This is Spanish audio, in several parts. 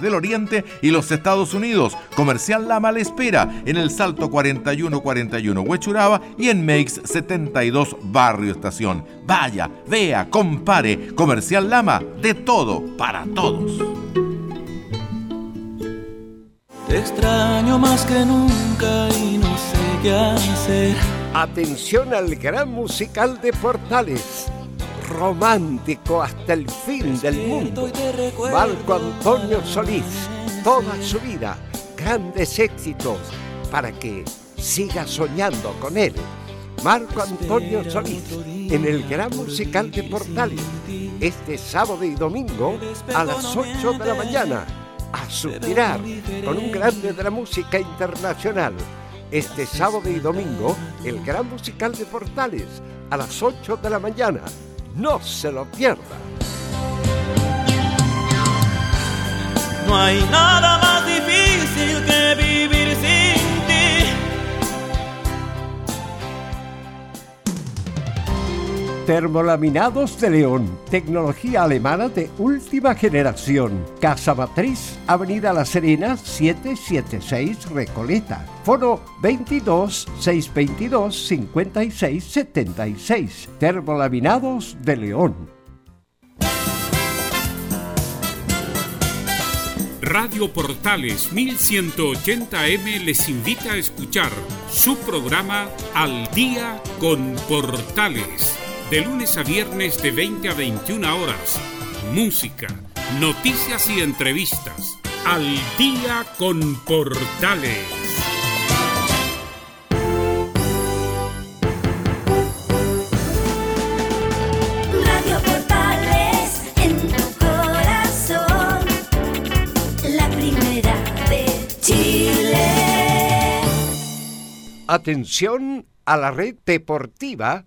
Del Oriente y los Estados Unidos. Comercial Lama le espera en el Salto 4141 Huechuraba y en Meix 72 Barrio Estación. Vaya, vea, compare. Comercial Lama, de todo para todos. Te extraño más que nunca y no sé qué hacer. Atención al gran musical de Portales. Romántico hasta el fin del mundo. Marco Antonio Solís. Toda su vida. Grandes éxitos para que siga soñando con él. Marco Antonio Solís en el gran musical de Portales. Este sábado y domingo a las 8 de la mañana a suspirar con un grande de la música internacional. Este sábado y domingo, el gran musical de Portales, a las 8 de la mañana. No se lo pierda. No hay nada más difícil que vivir sin Termolaminados de León, tecnología alemana de última generación. Casa Matriz, Avenida La Serena, 776 Recoleta. Foro 22 622 56 76. Termolaminados de León. Radio Portales 1180M les invita a escuchar su programa Al Día con Portales de lunes a viernes de 20 a 21 horas. Música, noticias y entrevistas. Al día con Portales. Radio Portales en tu corazón, la primera de Chile. Atención a la red deportiva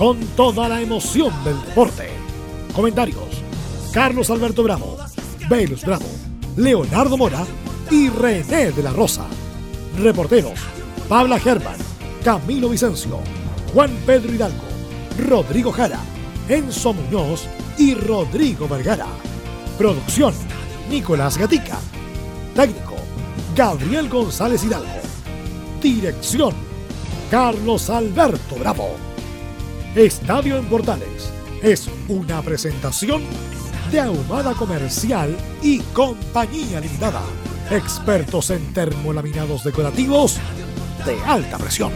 con toda la emoción del deporte. Comentarios: Carlos Alberto Bravo, Velus Bravo, Leonardo Mora y René de la Rosa. Reporteros: Pabla Germán, Camilo Vicencio, Juan Pedro Hidalgo, Rodrigo Jara, Enzo Muñoz y Rodrigo Vergara. Producción: Nicolás Gatica. Técnico: Gabriel González Hidalgo. Dirección: Carlos Alberto Bravo. Estadio en Portales es una presentación de Ahumada Comercial y Compañía Limitada. Expertos en termolaminados decorativos de alta presión.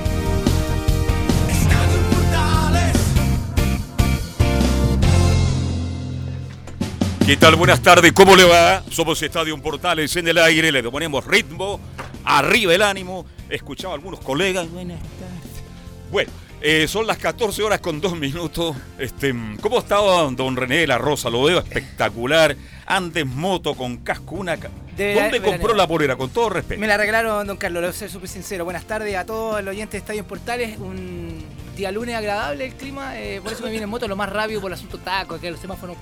¿Qué tal? Buenas tardes, ¿cómo le va? Somos Estadio Portales en el aire, le ponemos ritmo, arriba el ánimo. Escuchaba a algunos colegas. Buenas tardes. Bueno, eh, son las 14 horas con 2 minutos. Este, ¿Cómo estaba don René de la Rosa? Lo veo espectacular. Andes moto con casco. Una... ¿Dónde compró la polera? Con todo respeto. Me la regalaron, don Carlos, lo voy a ser súper sincero. Buenas tardes a todos los oyentes de Estadio Portales. Un día lunes agradable el clima. eh, por eso me viene en moto lo más rápido por el asunto taco, que los semáforos.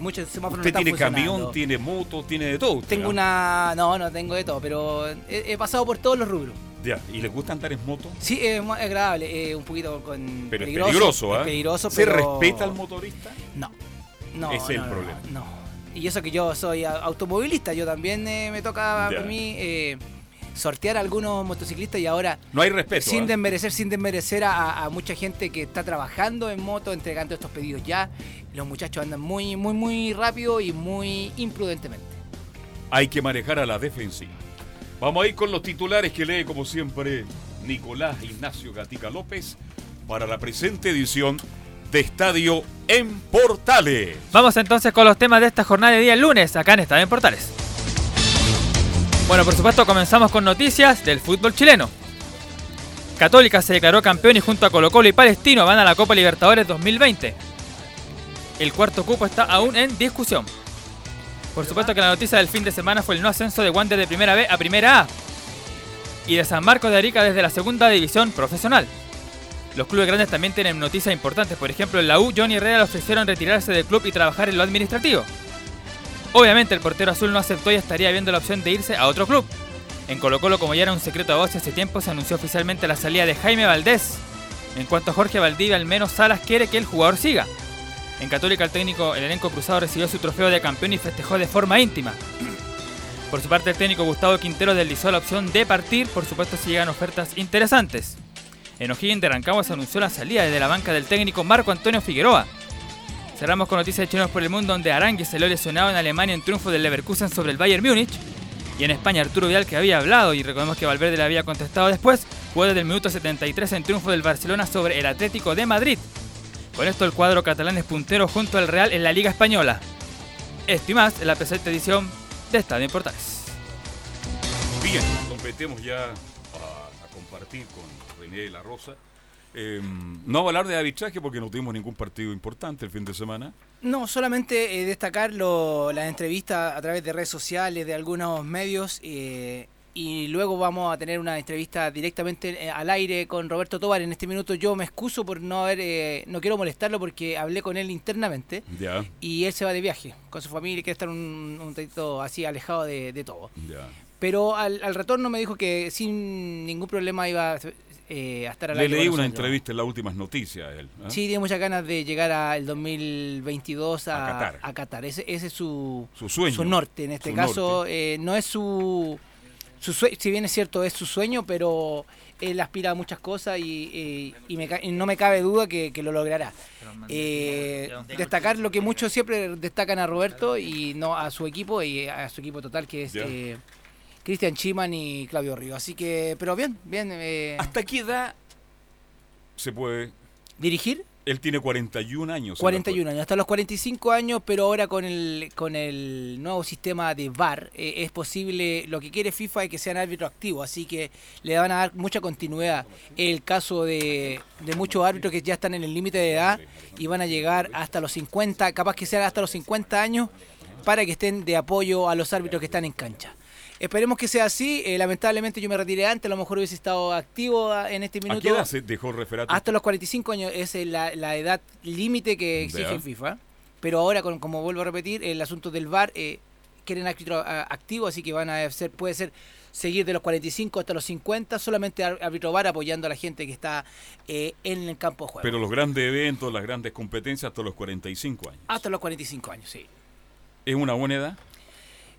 Muchos semáforos Usted no están tiene camión, tiene moto, tiene de todo. usted, Tengo ¿ah? una. No, no tengo de todo, pero he, he pasado por todos los rubros. Ya, ¿y le gusta andar en moto? Sí, es muy agradable, eh, un poquito con. Pero peligroso, es peligroso, es ¿ah? peligroso, ¿Se pero- respeta al motorista? No. No. Ese es el no, problema. No. Y eso que yo soy automovilista, yo también eh, me toca Ya. a mí eh, sortear a algunos motociclistas y ahora. No hay respeto. Sin ¿ah? desmerecer, sin desmerecer a, a mucha gente que está trabajando en moto, entregando estos pedidos ya. Los muchachos andan muy, muy, muy rápido y muy imprudentemente. Hay que manejar a la defensiva. Vamos a ir con los titulares que lee, como siempre, Nicolás Ignacio Gatica López para la presente edición de Estadio en Portales. Vamos entonces con los temas de esta jornada de día lunes, acá en Estadio en Portales. Bueno, por supuesto comenzamos con noticias del fútbol chileno. Católica se declaró campeón y junto a Colo Colo y Palestino van a la Copa Libertadores 2020. El cuarto cupo está aún en discusión. Por supuesto que la noticia del fin de semana fue el no ascenso de Wander de Primera B a Primera A y de San Marcos de Arica desde la Segunda División Profesional. Los clubes grandes también tienen noticias importantes, por ejemplo en la U, Johnny Herrera le ofrecieron retirarse del club y trabajar en lo administrativo. Obviamente el portero azul no aceptó y estaría viendo la opción de irse a otro club. En Colo Colo, como ya era un secreto a voz hace tiempo, se anunció oficialmente la salida de Jaime Valdés. En cuanto a Jorge Valdivia, al menos Salas quiere que el jugador siga. En Católica el técnico, el elenco cruzado recibió su trofeo de campeón y festejó de forma íntima. Por su parte, el técnico Gustavo Quintero deslizó la opción de partir, por supuesto si llegan ofertas interesantes. En O'Higgins de Rancagua anunció la salida desde la banca del técnico Marco Antonio Figueroa. Cerramos con noticias de chinos por el mundo, donde Arangue se lo lesionado en Alemania en triunfo del Leverkusen sobre el Bayern Múnich. Y en España, Arturo Vidal, que había hablado y recordemos que Valverde le había contestado después, jugó desde el minuto 73 en triunfo del Barcelona sobre el Atlético de Madrid. Con esto, el cuadro catalán es puntero junto al Real en la Liga Española. Esto y más en la presente edición de Estadio Portales. Bien, competemos ya a, a compartir con René de la Rosa. Eh, no hablar de arbitraje porque no tuvimos ningún partido importante el fin de semana. No, solamente eh, destacar las entrevistas a través de redes sociales, de algunos medios, eh, y luego vamos a tener una entrevista directamente eh, al aire con Roberto Tobar. En este minuto yo me excuso por no haber, eh, no quiero molestarlo porque hablé con él internamente Ya, y él se va de viaje con su familia y quiere estar un, un ratito así alejado de, de todo. ya. Pero al, al retorno me dijo que sin ningún problema iba eh, a estar al Le aire leí con una entrevista en las últimas noticias a él. ¿eh? Sí, tiene muchas ganas de llegar al 2022 a, A Qatar. a Qatar. Ese, ese es su, Su sueño. su norte. En este Su caso, no es su, su sueño, si bien es cierto, es su sueño, pero él aspira a muchas cosas y, y me y no me cabe duda que, que lo logrará. Eh, destacar lo que muchos siempre destacan a Roberto y no a su equipo y a su equipo total, que es eh, Cristian Chiman y Claudio Río. Así que, pero bien, bien. eh, ¿Hasta qué edad se puede? dirigir. Él tiene 41 años. en la 41 años, hasta los 45 años, pero ahora con el con el nuevo sistema de VAR eh, es posible, lo que quiere FIFA es que sean árbitros activos, así que le van a dar mucha continuidad. El caso de, de muchos árbitros que ya están en el límite de edad y van a llegar hasta los 50, capaz que sean hasta los 50 años, para que estén de apoyo a los árbitros que están en cancha. Esperemos que sea así. eh, lamentablemente yo me retiré antes, a lo mejor hubiese estado activo ah, en este ¿A minuto. qué edad se dejó el referato? Hasta los 45 años es eh, la, la edad límite que exige el FIFA. Pero ahora, con- como vuelvo a repetir, el asunto del VAR eh, quieren árbitro activo, así que van a ser, puede ser seguir de los 45 hasta los 50, solamente árbitro VAR apoyando a la gente que está eh, en el campo de juego. Pero los grandes eventos, las grandes competencias hasta los 45 años. hasta los 45 años, sí. ¿Es una buena edad?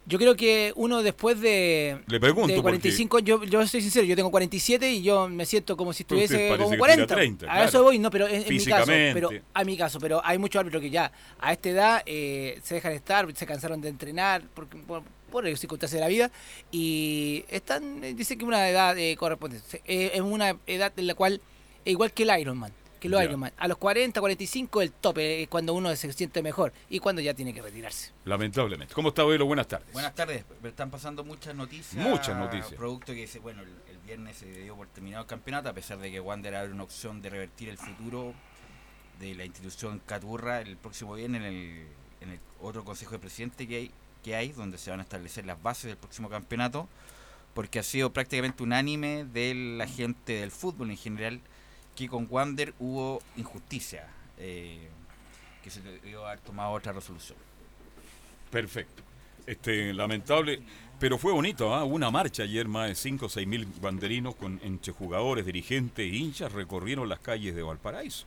Yo creo que uno después de, Le pregunto de porque- 45, yo, yo soy sincero, yo tengo 47 y yo me siento como si estuviese como que 40. tenga 30, a claro. eso voy, no, pero en, en mi caso, pero a mi caso, pero hay muchos árbitros que ya a esta edad eh, se dejan estar, se cansaron de entrenar por, por, por las circunstancias de la vida y están, eh, dice que una edad eh, correspondiente, Eh, es una edad en la cual igual que el Ironman. Que los Ya. Ironman. A los 40, 45 el tope, es cuando uno se siente mejor y cuando ya tiene que retirarse. Lamentablemente. ¿Cómo está, Velo? Buenas tardes. Buenas tardes, me están pasando muchas noticias. Muchas noticias. Producto que bueno, el, el viernes se dio por terminado el campeonato, a pesar de que Wander abre una opción de revertir el futuro de la institución Caturra el próximo viernes en el, en el otro consejo de presidente que hay, que hay, donde se van a establecer las bases del próximo campeonato, porque ha sido prácticamente unánime de la gente del fútbol en general que con Wander hubo injusticia, eh, que se debió haber tomado otra resolución. Perfecto. Este, lamentable, pero fue bonito, ¿ah? Hubo una marcha ayer, más de 5 o 6 mil banderinos con, entre jugadores, dirigentes e hinchas recorrieron las calles de Valparaíso.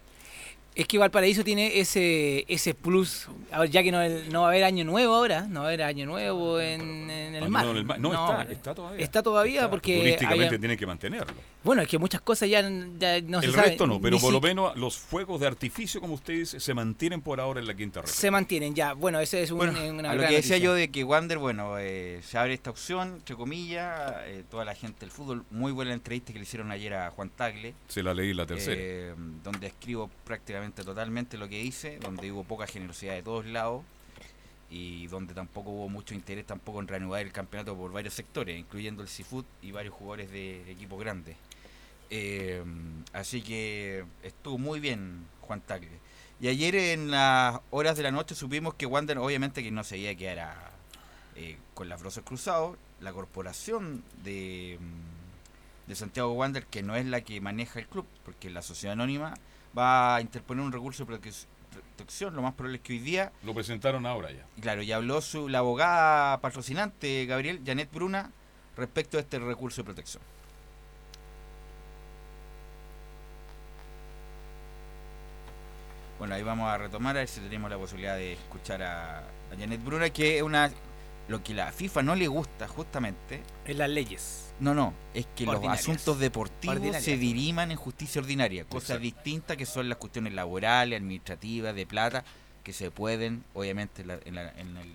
Es que Valparaíso tiene ese ese plus, a ver, ya que no, no va a haber año nuevo ahora, no va a haber año nuevo en, en el mar. no, en el mar. No, está, está todavía. Está todavía Está. porque Turísticamente había- tienen que mantenerlo. Bueno, es que muchas cosas ya, ya no se el sabe, resto no, pero ni por lo menos los fuegos de artificio, como usted dice, se mantienen por ahora en la quinta red. se mantienen ya. Bueno, ese es un, Bueno, una a lo gran que decía noticia. yo de que Wander, bueno, eh, se abre esta opción, entre comillas, eh, toda la gente del fútbol, muy buena entrevista que le hicieron ayer a Juan Tagle, Se la leí la tercera. eh, donde escribo prácticamente totalmente lo que dice, donde hubo poca generosidad de todos lados y donde tampoco hubo mucho interés tampoco en reanudar el campeonato por varios sectores, incluyendo el Seafood y varios jugadores de equipos grandes. Eh, así que estuvo muy bien Juan Tagle. Y ayer en las horas de la noche supimos que Wander obviamente que no se iba a quedar a, eh, con las brazos cruzados, la corporación de, mm, de Santiago Wander, que no es la que maneja el club, porque la sociedad anónima va a interponer un recurso de prote- protección, lo más probable es que hoy día Lo presentaron ahora ya. Claro, y habló su, la abogada patrocinante, Gabriel, Janet Bruna, respecto a este recurso de protección. Bueno, ahí vamos a retomar a ver si tenemos la posibilidad de escuchar a, a Janet Bruna, que es una lo que la FIFA no le gusta justamente. En las leyes. No, no, es que los asuntos deportivos Ordinarias. se diriman en justicia ordinaria, cosas distintas que son las cuestiones laborales, administrativas, de plata, que se pueden, obviamente, en la, en la- en el-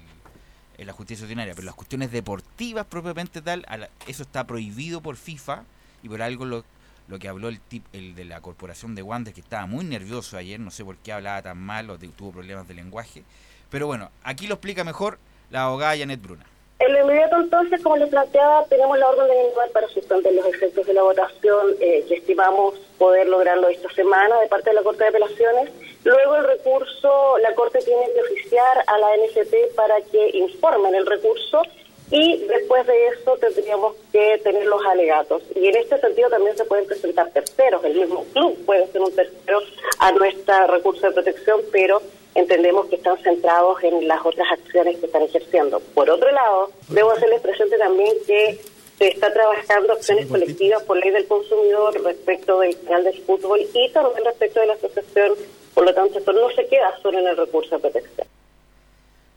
en la justicia ordinaria, pero las cuestiones deportivas propiamente tal, la- eso está prohibido por FIFA y por algo lo, lo que habló el tip, el de la corporación de Wander, que estaba muy nervioso ayer, no sé por qué hablaba tan mal o tuvo problemas de lenguaje, pero bueno, aquí lo explica mejor la abogada Janet Bruna. En lo inmediato, entonces, como les planteaba, tenemos la orden de individual para suspender los efectos de la votación eh, que estimamos poder lograrlo esta semana de parte de la Corte de Apelaciones. Luego el recurso, la Corte tiene que oficiar a la NFP para que informen el recurso y después de eso tendríamos que tener los alegatos. Y en este sentido también se pueden presentar terceros, el mismo club puede ser un tercero a nuestro recurso de protección, pero entendemos que están centrados en las otras acciones que están ejerciendo. Por otro lado, debo hacerles presente también que se está trabajando acciones colectivas por ley del consumidor respecto del canal del fútbol y también respecto de la asociación, por lo tanto esto no se queda solo en el recurso de protección.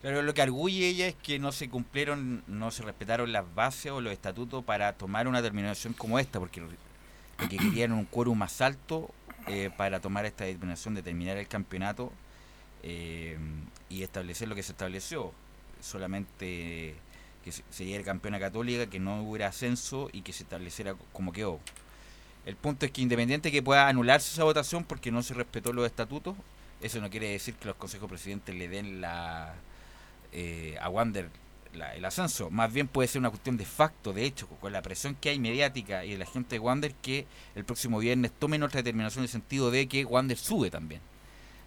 Pero lo que arguye ella es que no se cumplieron, no se respetaron las bases o los estatutos para tomar una determinación como esta, porque lo que querían un quórum más alto eh, para tomar esta determinación de terminar el campeonato eh, y establecer lo que se estableció. Solamente que se, se diera campeona católica, que no hubiera ascenso y que se estableciera como quedó. El punto es que independiente que pueda anularse esa votación porque no se respetó los estatutos, eso no quiere decir que los consejos presidentes le den la eh, a Wander la- el ascenso. Más bien puede ser una cuestión de facto, de hecho, con la presión que hay mediática y de la gente de Wander, que el próximo viernes tomen otra determinación en el sentido de que Wander sube también.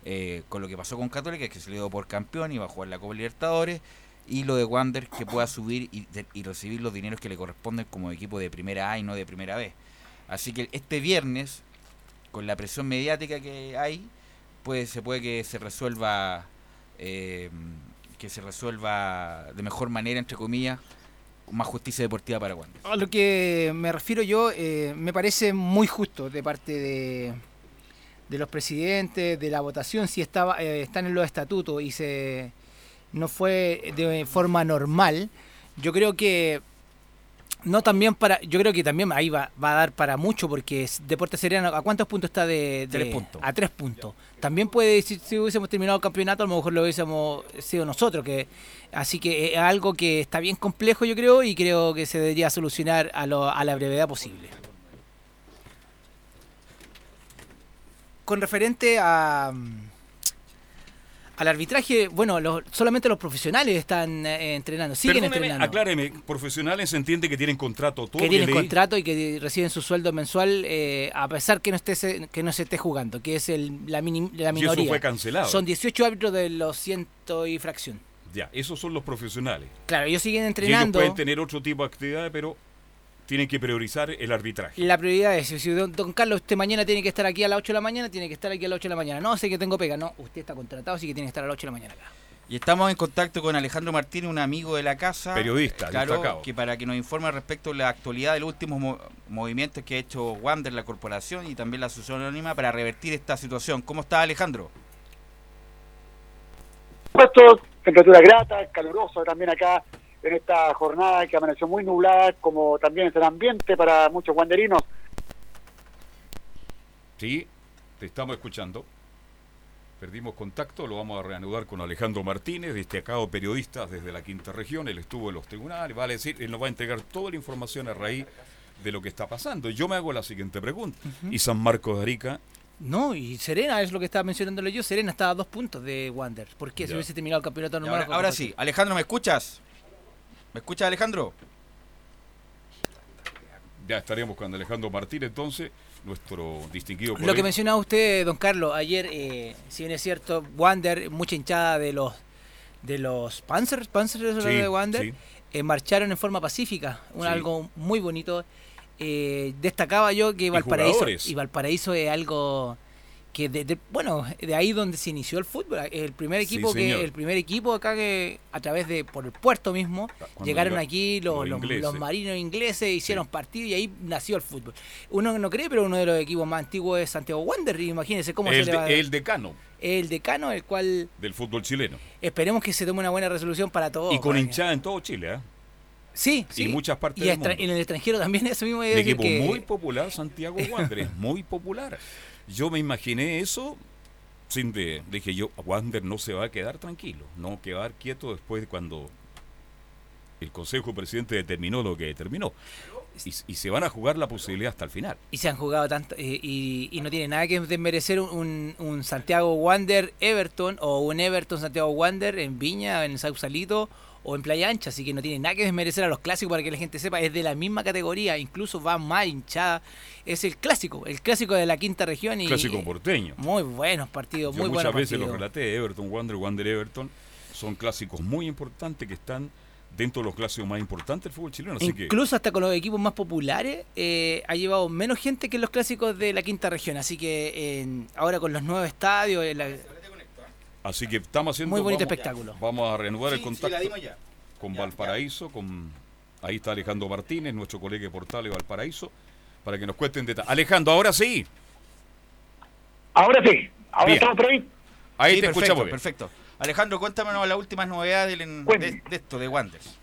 Eh, con lo que pasó con Católica, que se le dio por campeón y va a jugar la Copa Libertadores, y lo de Wander que pueda subir y, de- y recibir los dineros que le corresponden como equipo de primera A y no de primera B. Así que este viernes, con la presión mediática que hay, pues se puede que se resuelva eh, que se resuelva de mejor manera, entre comillas, más justicia deportiva para Wander. A lo que me refiero yo, eh, me parece muy justo de parte de, de los presidentes, de la votación, si estaba eh, están en los estatutos y se no fue de forma normal. Yo creo que no también para, yo creo que también ahí va, va a dar para mucho porque es Deportes Serena, ¿a cuántos puntos está de, de- Tres puntos. A tres puntos. También puede, si, si hubiésemos terminado el campeonato, a lo mejor lo hubiésemos sido nosotros, que así que es algo que está bien complejo yo creo y creo que se debería solucionar a, lo- a la brevedad posible. Con referente a al arbitraje, bueno, los- solamente los profesionales están eh, entrenando, siguen Perdóneme, entrenando. acláreme, profesionales se entiende que tienen contrato todo que tienen contrato y que reciben su sueldo mensual eh, a pesar que no esté que no se esté jugando, que es el, la, mini- la Y eso minoría. fue cancelado. Son 18 árbitros de los ciento y fracción. Ya, esos son los profesionales. Claro, ellos siguen Y ellos entrenando. pueden tener otro tipo de actividades, pero tienen que priorizar el arbitraje. La prioridad es, si don, don Carlos usted mañana tiene que estar aquí a las 8 de la mañana, tiene que estar aquí a las 8 de la mañana. No, sé que tengo pega. No, usted está contratado, así que tiene que estar a las 8 de la mañana acá. Y estamos en contacto con Alejandro Martínez, un amigo de la casa. Periodista, claro, que para que nos informe respecto a la actualidad de los últimos mo- movimientos que ha hecho Wander, la corporación y también la asociación anónima para revertir esta situación. ¿Cómo está Alejandro? supuesto, temperatura grata, caluroso también acá en esta jornada que amaneció muy nublada, como también es el ambiente para muchos guanderinos. Sí, te estamos escuchando. Perdimos contacto, lo vamos a reanudar con Alejandro Martínez, destacado periodista desde la quinta región. Él estuvo en los tribunales, vale decir, él nos va a entregar toda la información a raíz de lo que está pasando. Yo me hago la siguiente pregunta. ¿Y San Marcos de Arica? No, y Serena es lo que estaba mencionándole yo. Serena estaba a dos puntos de Wander. ¿Por qué? Si Ya. hubiese terminado el campeonato normal. ahora, ahora sí, Alejandro, ¿me escuchas? ¿Me escuchas Alejandro? Ya estaremos con Alejandro Martínez entonces, nuestro distinguido Lo que mencionaba usted, don Carlos, ayer, eh, si bien es cierto, Wander, mucha hinchada de los de los Panzers, Panzers Sí, de Wander, sí. eh, marcharon en forma pacífica, un, Sí. algo muy bonito. Eh, destacaba yo que Valparaíso y Valparaíso es algo que de, de- bueno de ahí donde se inició el fútbol el primer Sí, equipo que el primer equipo acá que a través de por el puerto mismo Cuando llegaron aquí los, los los- ingleses. los marinos ingleses hicieron partido y ahí nació el fútbol uno no cree pero uno de los equipos más antiguos es Santiago Wander imagínense cómo el, se le va el decano el decano el cual del fútbol chileno. esperemos que se tome una buena resolución para todos y con hinchada en todo Chile, ¿ah? sí sí y muchas partes y del extra- mundo. en el extranjero también eso mismo decir equipo que- muy popular, Santiago Wanderers, muy popular. Yo me imaginé eso sin de, dije yo, Wander no se va a quedar tranquilo, no quedar quieto después de cuando el Consejo Presidente determinó lo que determinó. Y, y se van a jugar la posibilidad hasta el final. y se han jugado tanto eh, y, y no tiene nada que desmerecer un, un Santiago Wander Everton o un Everton Santiago Wander en Viña, en Sausalito o en Playa Ancha, así que no tiene nada que desmerecer a los clásicos para que la gente sepa, es de la misma categoría, incluso va más hinchada, es el clásico, el clásico de la quinta región y Clásico porteño. muy buenos partidos, Yo muy muchas buenos veces partidos. los relaté, Everton, Wander, Wander, Everton, son clásicos muy importantes que están dentro de los clásicos más importantes del fútbol chileno. Así que Incluso hasta con los equipos más populares eh, ha llevado menos gente que los clásicos de la quinta región. Así que ahora con los nuevos estadios, eh, la- Así que estamos haciendo. Muy bonito vamos- espectáculo. Vamos a reanudar el Sí, sí, contacto ya. con Ya, Valparaíso, con ahí está Alejandro Martínez, nuestro colega de Portales Valparaíso, para que nos cuenten detalles. Alejandro, ahora sí. Ahora sí, ahora Bien. estamos por ahí. Ahí Sí, te perfecto, escuchamos bien. Perfecto. Alejandro, cuéntanos las últimas novedades del- de, de esto, de Wanderers.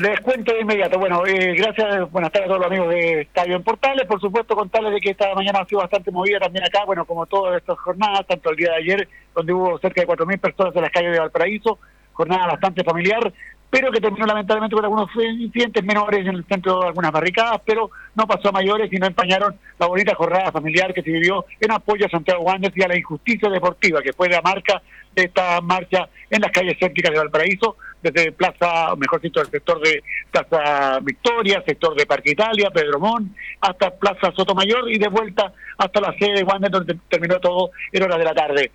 Les cuento de inmediato. Bueno, eh, gracias, buenas tardes a todos los amigos de Estadio en Portales. Por supuesto, contarles de que esta mañana ha sido bastante movida también acá, bueno, como todas estas jornadas, tanto el día de ayer, donde hubo cerca de 4.000 personas en las calles de Valparaíso, jornada bastante familiar, pero que terminó lamentablemente con algunos incidentes menores en el centro de algunas barricadas, pero no pasó a mayores y no empañaron la bonita jornada familiar que se vivió en apoyo a Santiago Wanderers y a la injusticia deportiva, que fue la marca de esta marcha en las calles céntricas de Valparaíso, desde Plaza, o mejor dicho, el sector de Plaza Victoria, sector de Parque Italia, Pedro Mon, hasta Plaza Sotomayor y de vuelta hasta la sede de Wander, donde terminó todo en horas de la tarde.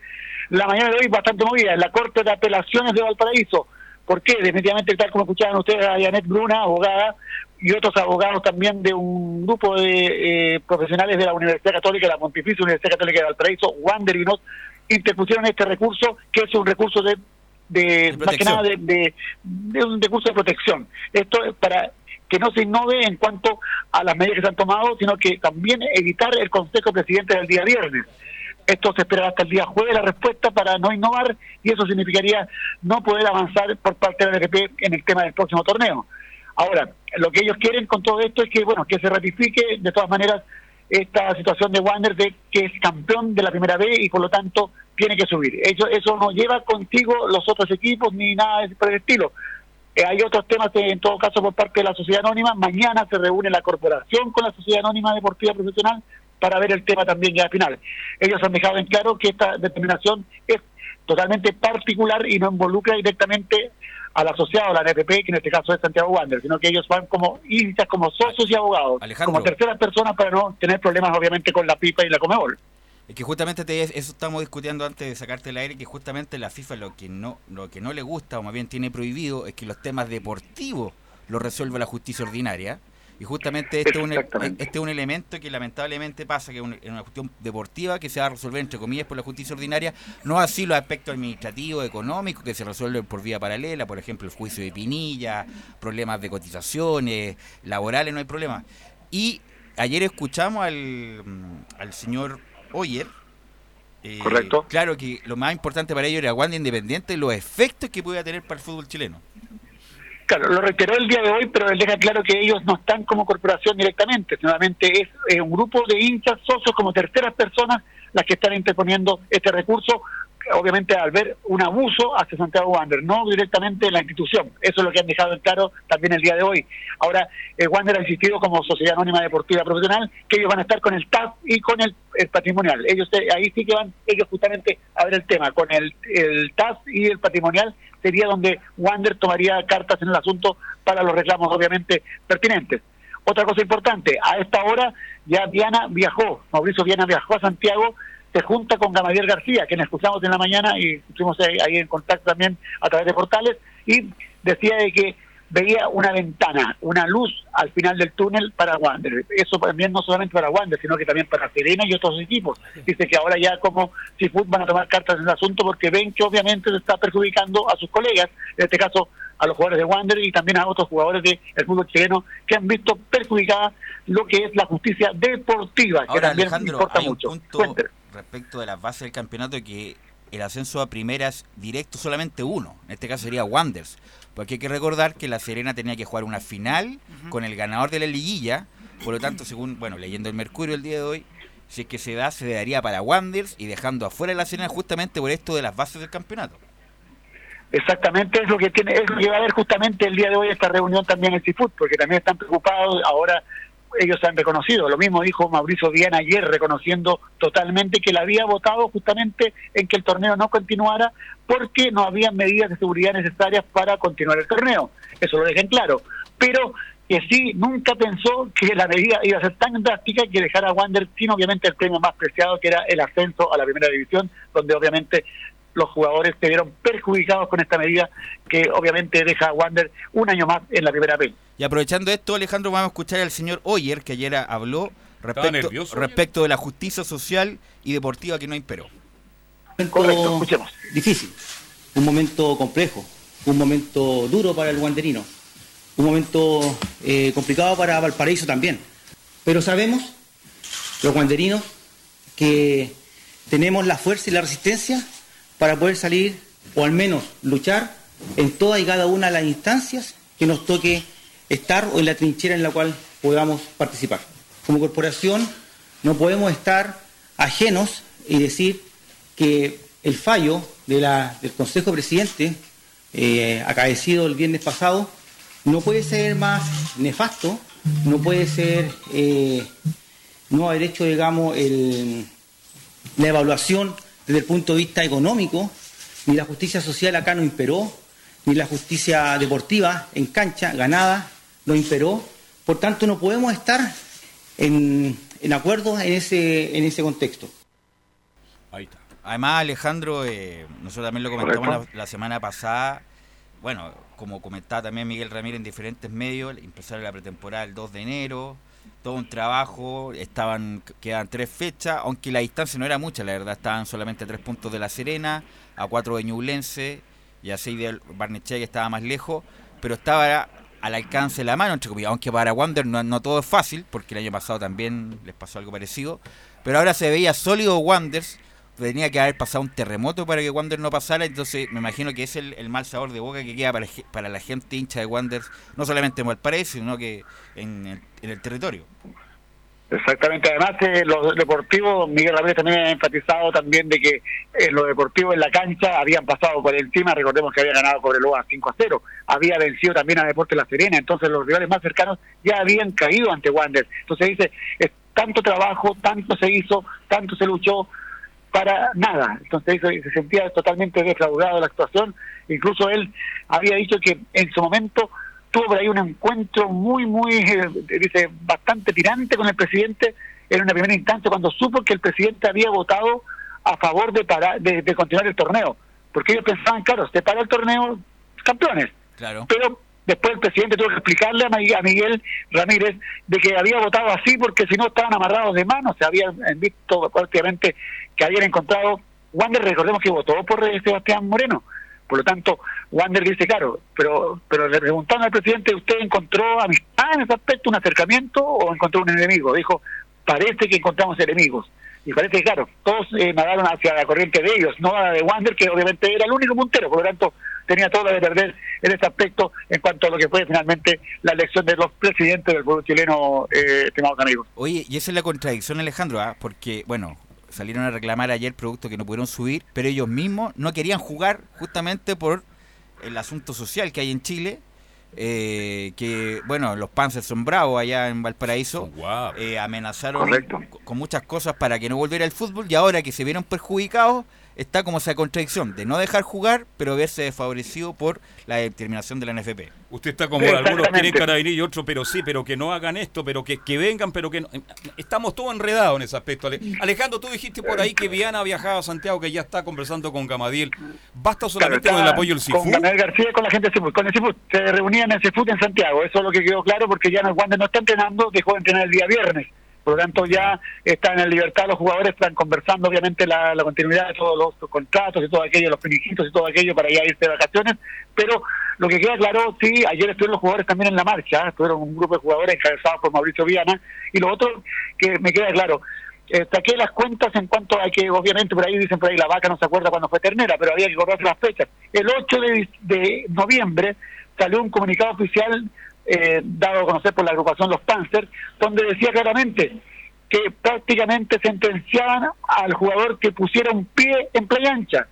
La mañana de hoy bastante movida en la Corte de Apelaciones de Valparaíso. ¿Por qué? Definitivamente, tal como escuchaban ustedes a Janet Bruna, abogada, y otros abogados también de un grupo de eh, profesionales de la Universidad Católica, la Pontificia Universidad Católica de Valparaíso, Wanderinos, interpusieron este recurso, que es un recurso de, de, más que nada de, de- de un recurso de protección. Esto es para que no se innove en cuanto a las medidas que se han tomado, sino que también evitar el Consejo Presidente del día viernes. Esto se espera hasta el día jueves la respuesta para no innovar y eso significaría no poder avanzar por parte de la en el tema del próximo torneo. Ahora, lo que ellos quieren con todo esto es que bueno que se ratifique de todas maneras esta situación de Wander de que es campeón de la primera B y por lo tanto tiene que subir. Eso, eso no lleva contigo los otros equipos ni nada por el estilo. Eh, hay otros temas que, en todo caso por parte de la sociedad anónima. Mañana se reúne la corporación con la sociedad anónima deportiva profesional para ver el tema también ya final. Ellos han dejado en claro que esta determinación es totalmente particular y no involucra directamente al asociado, a la NFP, que en este caso es Santiago Wander, sino que ellos van como hinchas, como socios y abogados, Alejandro. como terceras personas para no tener problemas obviamente con la pipa y la comebol. Es que justamente te- eso estamos discutiendo antes de sacarte el aire, que justamente la FIFA lo que no lo que no le gusta, o más bien tiene prohibido, es que los temas deportivos los resuelva la justicia ordinaria. Y justamente este es, un, Exactamente. este es un elemento que lamentablemente pasa, que es un- es una cuestión deportiva que se va a resolver, entre comillas, por la justicia ordinaria, no así los aspectos administrativos, económicos, que se resuelven por vía paralela, por ejemplo, el juicio de Pinilla, problemas de cotizaciones, laborales, no hay problema. Y ayer escuchamos al, al señor Oyer. eh, Correcto. Claro que lo más importante para ellos era Wanda Independiente, los efectos que pueda tener para el fútbol chileno. Claro, lo reiteró el día de hoy, pero él deja claro que ellos no están como corporación directamente, nuevamente es un grupo de hinchas, socios como terceras personas las que están interponiendo este recurso, obviamente al ver un abuso hacia Santiago Wander, no directamente la institución. Eso es lo que han dejado en claro también el día de hoy. Ahora, eh, Wander ha insistido como Sociedad Anónima Deportiva Profesional que ellos van a estar con el TAF y con el, patrimonial. Ellos eh, ahí sí que van ellos justamente a ver el tema. Con el, el y el patrimonial sería donde Wander tomaría cartas en el asunto para los reclamos obviamente pertinentes. Otra cosa importante, a esta hora ya Viana viajó, Mauricio Viana viajó a Santiago se junta con Gamaliel García, que nos escuchamos en la mañana y estuvimos ahí, ahí en contacto también a través de portales, y decía de que veía una ventana, una luz al final del túnel para Wander. Eso también no solamente para Wander, sino que también para Serena y otros equipos. Dice que ahora ya como Seafood van a tomar cartas en el asunto porque ven que obviamente se está perjudicando a sus colegas, en este caso a los jugadores de Wander y también a otros jugadores del fútbol chileno que han visto perjudicada lo que es la justicia deportiva, que también Alejandro, importa hay un mucho. punto. Respecto de las bases del campeonato que el ascenso a primera es directo solamente uno. En este caso sería Wanders. Porque hay que recordar que la Serena tenía que jugar una final con el ganador de la liguilla. Por lo tanto, según, bueno, leyendo el Mercurio el día de hoy, si es que se da, se daría para Wanders y dejando afuera la Serena justamente por esto de las bases del campeonato. Exactamente, es lo que tiene, es lo que va a haber justamente el día de hoy esta reunión también en Seafood, porque también están preocupados, ahora ellos han reconocido, lo mismo dijo Mauricio Diana ayer, reconociendo totalmente que le había votado justamente en que el torneo no continuara porque no había medidas de seguridad necesarias para continuar el torneo, eso lo dejen claro, pero que sí nunca pensó que la medida iba a ser tan drástica que dejara a Wander sin obviamente el premio más preciado que era el ascenso a la primera división, donde obviamente los jugadores se vieron perjudicados con esta medida que obviamente deja a Wander un año más en la primera B. Y aprovechando esto, Alejandro, vamos a escuchar al señor Oyer, que ayer habló respecto, respecto de la justicia social y deportiva que no imperó. momento difícil, un momento complejo, un momento duro para el guanderino, un momento eh, complicado para Valparaíso también. Pero sabemos, los guanderinos, que tenemos la fuerza y la resistencia para poder salir, o al menos luchar, en todas y cada una de las instancias que nos toque estar o en la trinchera en la cual podamos participar. Como corporación no podemos estar ajenos y decir que el fallo del Consejo Presidente, eh, acaecido el viernes pasado, no puede ser más nefasto, no puede ser eh, no haber hecho, digamos, la evaluación desde el punto de vista económico, ni la justicia social acá no imperó, ni la justicia deportiva en cancha, ganada, no imperó. Por tanto, no podemos estar en, en acuerdo en ese, en ese contexto. Ahí está. Además, Alejandro, eh, nosotros también lo comentamos la, la semana pasada. Bueno, como comentaba también Miguel Ramírez en diferentes medios, empezaron la pretemporada el 2 de enero, todo un trabajo, estaban quedan tres fechas, aunque la distancia no era mucha, la verdad, estaban solamente a tres puntos de La Serena, a cuatro de Ñublense y a seis de Barnechea, que estaba más lejos, pero estaba al alcance de la mano, entre comillas, aunque para Wander no, no todo es fácil, porque el año pasado también les pasó algo parecido, pero ahora se veía sólido Wanders, tenía que haber pasado un terremoto para que Wander no pasara, entonces me imagino que es el, mal sabor de boca que queda para, para la gente hincha de Wander, no solamente en Valparaíso, sino que en el, en el territorio. Exactamente, además eh, los deportivos, Miguel Ramírez también ha enfatizado también de que en lo deportivo en la cancha habían pasado por encima, recordemos que había ganado Cobreloa 5 a 0, había vencido también a Deportes La Serena, entonces los rivales más cercanos ya habían caído ante Wander. Entonces dice, es tanto trabajo, tanto se hizo, tanto se luchó para nada. Entonces se sentía totalmente defraudado de la actuación, incluso él había dicho que en su momento tuvo por ahí un encuentro muy, muy, eh, dice, bastante tirante con el presidente en una primera instancia cuando supo que el presidente había votado a favor de, parar, de, de continuar el torneo. Porque ellos pensaban, claro, se para el torneo, campeones. Claro. Pero después el presidente tuvo que explicarle a Miguel, Ramírez de que había votado así porque si no estaban amarrados de manos, se habían eh, visto prácticamente que habían encontrado, Wander recordemos que votó por eh, Sebastián Moreno, por lo tanto, Wander dice, claro, pero pero le preguntaron al presidente, ¿usted encontró amistad en ese aspecto, un acercamiento o encontró un enemigo? Dijo, parece que encontramos enemigos. Y parece que, claro, todos eh, nadaron hacia la corriente de ellos, no a la de Wander, que obviamente era el único puntero, por lo tanto, tenía todo de perder en este aspecto en cuanto a lo que fue finalmente la elección de los presidentes del pueblo chileno, eh, estimados amigos. Oye, y esa es la contradicción, Alejandro, ¿ah? porque, bueno, salieron a reclamar ayer productos que no pudieron subir, pero ellos mismos no querían jugar justamente por el asunto social que hay en Chile. eh, que, bueno, los Panzers son bravos allá en Valparaíso. eh, amenazaron Correcto. con muchas cosas para que no volviera el fútbol y ahora que se vieron perjudicados, está como esa contradicción de no dejar jugar, pero verse desfavorecido por la determinación de la NFP. Usted está como algunos quieren carabinillos y otros, pero sí, pero que no hagan esto, pero que, que vengan, pero que no. Estamos todos enredados en ese aspecto. Ale- Alejandro, tú dijiste por ahí que Viana ha viajado a Santiago, que ya está conversando con Gamadiel. ¿Basta solamente Claro, con el apoyo del Con CIFU? Gamel García y con la gente de Cifut. Con el Cifut. Se reunían en Cifut en Santiago. Eso es lo que quedó claro porque ya el Wander no está entrenando, dejó de entrenar el día viernes. Por lo tanto, ya están en libertad los jugadores, están conversando obviamente la, continuidad de todos los contratos y todo aquello, los finiquitos y todo aquello para ya irse de vacaciones. Pero lo que queda claro, sí, ayer estuvieron los jugadores también en la marcha, estuvieron un grupo de jugadores encabezados por Mauricio Viana. Y lo otro que me queda claro, eh, saqué las cuentas en cuanto a que obviamente por ahí dicen por ahí la vaca no se acuerda cuando fue ternera, pero había que correr las fechas. El 8 de, de noviembre salió un comunicado oficial eh, dado a conocer por la agrupación Los Panzers, donde decía claramente que prácticamente sentenciaban al jugador que pusiera un pie en playa ancha.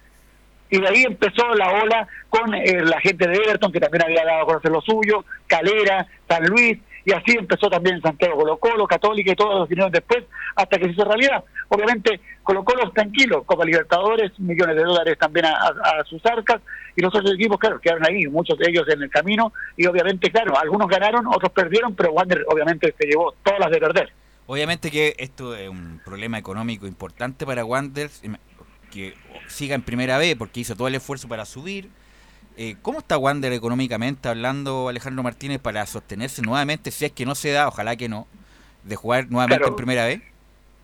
Y de ahí empezó la ola con eh, la gente de Everton, que también había dado a conocer lo suyo, Calera, San Luis, y así empezó también Santiago Colo Colo, Católica y todos los vinieron después, hasta que se hizo realidad. Obviamente, Colo Colo tranquilo, Copa Libertadores, millones de dólares también a, sus arcas, y los otros equipos, claro, quedaron ahí, muchos de ellos en el camino, y obviamente, claro, algunos ganaron, otros perdieron, pero Wander obviamente se llevó todas las de perder. Obviamente que esto es un problema económico importante para Wanderers, em, que siga en primera B porque hizo todo el esfuerzo para subir. Eh, ¿Cómo está Wander económicamente hablando Alejandro Martínez para sostenerse nuevamente, si es que no se da, ojalá que no, de jugar nuevamente Claro. en primera B?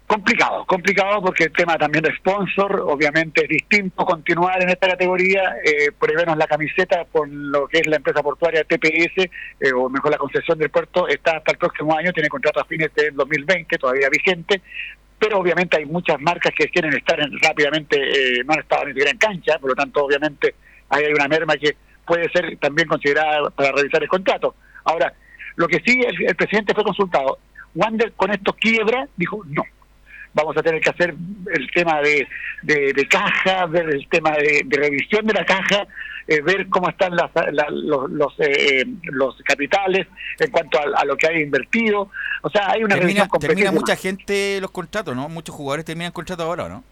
Complicado, complicado porque el tema también de sponsor, obviamente es distinto continuar en esta categoría, eh, por menos la camiseta con lo que es la empresa portuaria TPS, eh, o mejor la concesión del puerto, está hasta el próximo año, tiene contrato a fines del 2020, todavía vigente, pero obviamente hay muchas marcas que quieren estar en- rápidamente, eh, no han estado ni siquiera en cancha, por lo tanto obviamente ahí hay una merma que puede ser también considerada para revisar el contrato. Ahora, lo que sí, el, el presidente fue consultado, Wander con esto quiebra, dijo no vamos a tener que hacer el tema de, de, de caja, ver el tema de, de revisión de la caja, eh, ver cómo están las, la- los, los, eh, eh, los capitales en cuanto a, a lo que hay invertido. O sea, hay una Termina, revisión completa termina mucha gente los contratos, ¿no? Muchos jugadores terminan contratos ahora, ¿no?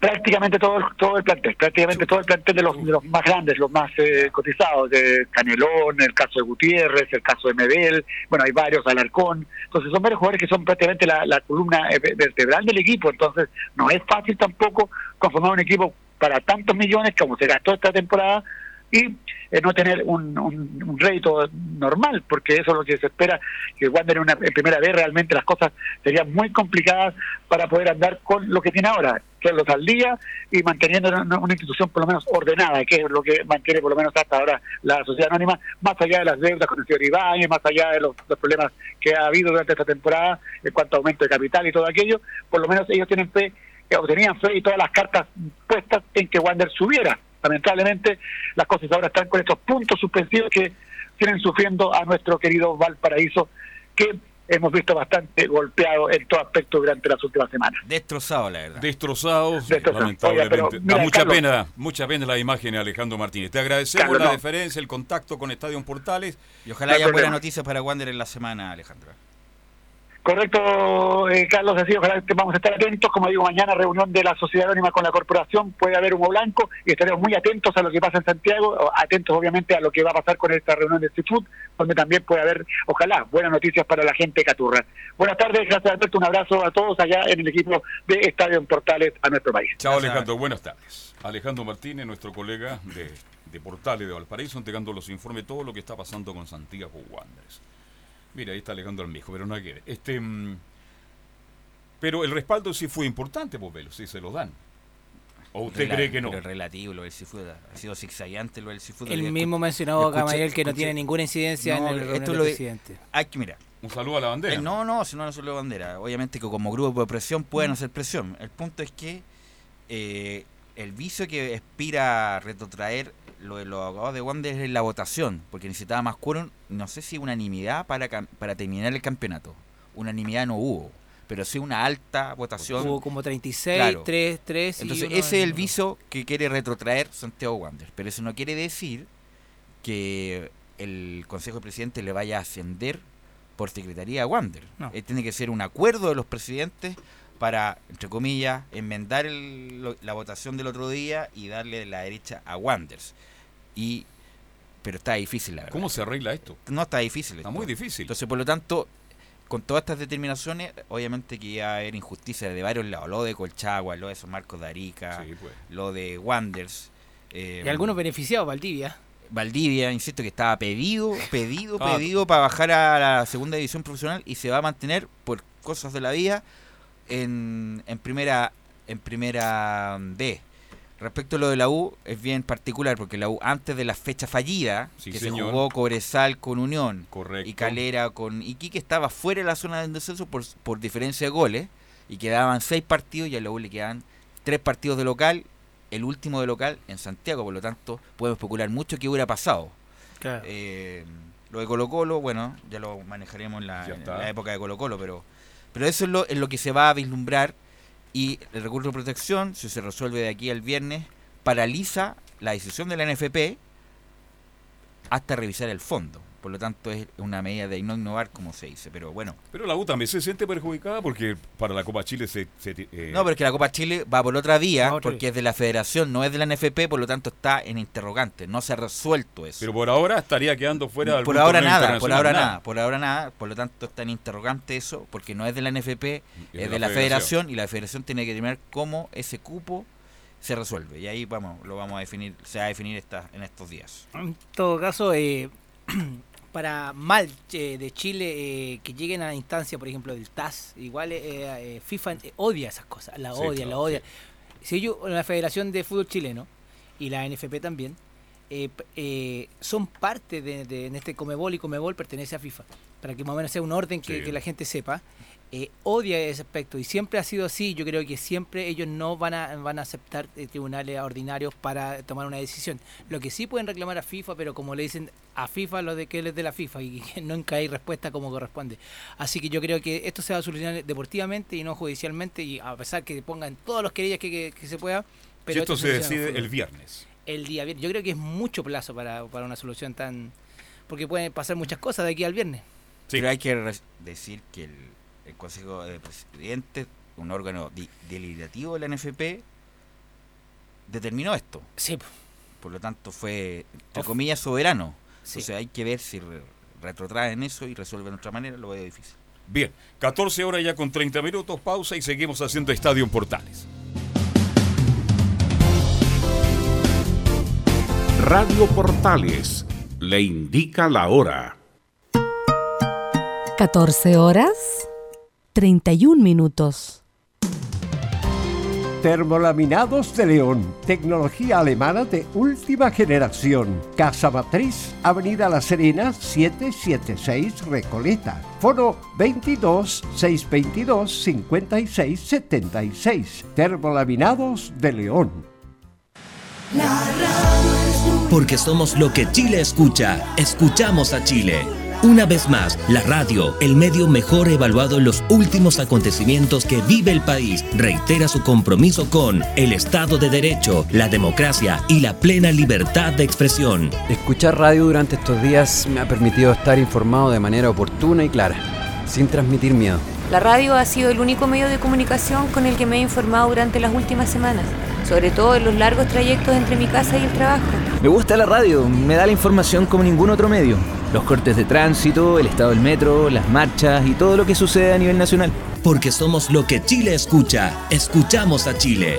Prácticamente todo el, todo el plantel, prácticamente todo el plantel de los, de los más grandes, los más eh, cotizados, de Canelón, el caso de Gutiérrez, el caso de Medel, bueno, hay varios, Alarcón, entonces son varios jugadores que son prácticamente la, la columna eh, vertebral del equipo, entonces no es fácil tampoco conformar un equipo para tantos millones como se gastó esta temporada y eh, no tener un, un, rédito normal, porque eso es lo que se espera, que Wander en, una, primera vez realmente las cosas serían muy complicadas para poder andar con lo que tiene ahora, los al día y manteniendo una, institución por lo menos ordenada, que es lo que mantiene por lo menos hasta ahora la sociedad anónima, más allá de las deudas con el señor Ibáñez, más allá de los, los problemas que ha habido durante esta temporada en cuanto a aumento de capital y todo aquello, por lo menos ellos tienen fe, o tenían fe y todas las cartas puestas en que Wander subiera. Lamentablemente las cosas ahora están con estos puntos suspensivos que tienen sufriendo a nuestro querido Valparaíso, que hemos visto bastante golpeado en todo aspecto durante las últimas semanas. Destrozado, la verdad. Destrozado. lamentablemente. Mira, da mucha Carlos. pena, mucha pena la imagen de Alejandro Martínez. Te agradecemos Carlos, la no. deferencia, el contacto con Estadio Portales. Y ojalá No haya buenas noticias para Wander en la semana, Alejandro. Correcto, eh, Carlos, así ojalá que vamos a estar atentos. Como digo, mañana reunión de la Sociedad Anónima con la Corporación, puede haber humo blanco y estaremos muy atentos a lo que pasa en Santiago, o atentos obviamente a lo que va a pasar con esta reunión de Seafood, donde también puede haber, ojalá, buenas noticias para la gente de Caturra. Buenas tardes, gracias Alberto, un abrazo a todos allá en el equipo de Estadio en Portales a nuestro país. Chao. Alejandro, buenas tardes. Alejandro Martínez, nuestro colega de, de Portales de Valparaíso, entregando los informes de todo lo que está pasando con Santiago Wanderers. Mira, ahí está Alejandro Almijo, pero no hay que ver. Este, mm, pero el respaldo sí fue importante, pues Velo, sí se lo dan. ¿O usted cree que no? Pero es relativo lo del Seafood. Ha sido zigzagueante lo del Seafood. El mismo mencionó escuché- Gamaliel que no escuché- tiene ninguna incidencia No, en el esto lo de- presidente. Hay que, mira, Un saludo a la bandera. Eh, no, no, si no, no solo bandera. Obviamente que como grupo de presión pueden hacer presión. El punto es que eh, el vicio que aspira a retrotraer lo de los abogados de Wander es la votación, porque necesitaba más quórum, no sé si unanimidad para, para terminar el campeonato. Unanimidad no hubo, pero sí una alta votación. Hubo como 36, Claro. 3, 3 y Entonces, ese es el viso que quiere retrotraer Santiago Wander. Pero eso no quiere decir que el Consejo de Presidentes le vaya a ascender por secretaría a Wander. No. Eh, tiene que ser un acuerdo de los presidentes para, entre comillas, enmendar el- lo- la votación del otro día y darle la derecha a Wanders. Y, pero está difícil, la verdad. ¿Cómo se arregla esto? No está difícil. Está esto. muy difícil. Entonces, por lo tanto, con todas estas determinaciones, obviamente que iba a haber injusticia de varios lados. Lo de Colchagua, lo de San Marcos de Arica, pues. lo de Wanders. eh, Y algunos beneficiados, Valdivia. Valdivia, insisto que estaba pedido, pedido, Ah. pedido para bajar a la segunda división profesional y se va a mantener por cosas de la vida en, en primera en primera B. Respecto a lo de la U, es bien particular porque la U antes de la fecha fallida, Sí, que señor. se jugó Cobresal con Unión Correcto. y Calera con Iquique, estaba fuera de la zona de descenso por, por diferencia de goles y quedaban seis partidos y a la U le quedaban tres partidos de local, el último de local en Santiago, por lo tanto podemos especular mucho qué hubiera pasado. Claro. Eh, lo de Colo Colo, bueno, ya lo manejaremos en la, en la época de Colo Colo, pero, pero eso es lo, es lo que se va a vislumbrar y el recurso de protección, si se resuelve de aquí al viernes, paraliza la decisión de la NFP hasta revisar el fondo. Por lo tanto, es una medida de no innovar, como se dice. Pero bueno, Pero la U también se siente perjudicada porque para la Copa Chile se... se, eh, no, pero es que la Copa Chile va por otra vía, otra porque es de la federación, no es de la NFP, por lo tanto está en interrogante. No se ha resuelto eso. Pero por ahora estaría quedando fuera de por algún ahora nada, por ahora nada. por ahora nada, por lo tanto está en interrogante eso, porque no es de la NFP, es de de, la la federación. federación y la federación tiene que determinar cómo ese cupo se resuelve y ahí vamos, lo vamos a definir, se va a definir esta, en estos días. En todo caso, eh, para mal eh, de Chile eh, que lleguen a la instancia, por ejemplo, del TAS, igual eh, eh, FIFA eh, odia esas cosas, la Sí, odia, claro, la odia. Si ellos, la Federación de Fútbol Chileno y la NFP también, eh, son parte de, de- en este Comebol y Comebol pertenece a FIFA, para que más o menos sea un orden que, Sí. que la gente sepa. Eh, odia ese aspecto y siempre ha sido así. Yo creo que siempre ellos no van a, van a aceptar eh, tribunales ordinarios para tomar una decisión. Lo que sí pueden reclamar a FIFA, pero como le dicen a FIFA, lo de que él es de la FIFA y que nunca hay respuesta como corresponde. Así que yo creo que esto se va a solucionar deportivamente y no judicialmente y a pesar que pongan todos los querellas que, que- que se pueda. Pero Si esto se decide el viernes. El día viernes. Yo creo que es mucho plazo para, para una solución tan... Porque pueden pasar muchas cosas de aquí al viernes. Pero hay que re- decir que el, el Consejo de Presidentes, un órgano di- deliberativo de la NFP, determinó esto. Sí. Por lo tanto, fue, entre comillas, soberano. Sí. Entonces hay que ver si re- retrotraen eso y resuelven de otra manera, lo veo difícil. Bien, 14 horas ya con 30 minutos, pausa y seguimos haciendo Estadio en Portales. Radio Portales le indica la hora. 14 horas 31 minutos. Termolaminados de León, tecnología alemana de última generación. Casa Matriz, Avenida La Serena, 776 Recoleta. Foro 22 622 56 76. Termolaminados de León. Porque somos lo que Chile escucha. Escuchamos a Chile. Una vez más, la radio, el medio mejor evaluado en los últimos acontecimientos que vive el país, reitera su compromiso con el Estado de Derecho, la democracia y la plena libertad de expresión. Escuchar radio durante estos días me ha permitido estar informado de manera oportuna y clara, sin transmitir miedo. La radio ha sido el único medio de comunicación con el que me he informado durante las últimas semanas, sobre todo en los largos trayectos entre mi casa y el trabajo. Me gusta la radio, me da la información como ningún otro medio. Los cortes de tránsito, el estado del metro, las marchas y todo lo que sucede a nivel nacional. Porque somos lo que Chile escucha. Escuchamos a Chile.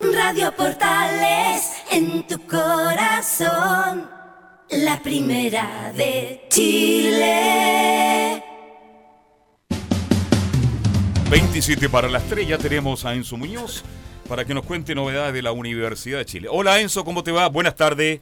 Radio Portales en tu corazón, la primera de Chile. 27 para las 3, ya tenemos a Enzo Muñoz para que nos cuente novedades de la Universidad de Chile. Hola Enzo, ¿cómo te va? Buenas tardes.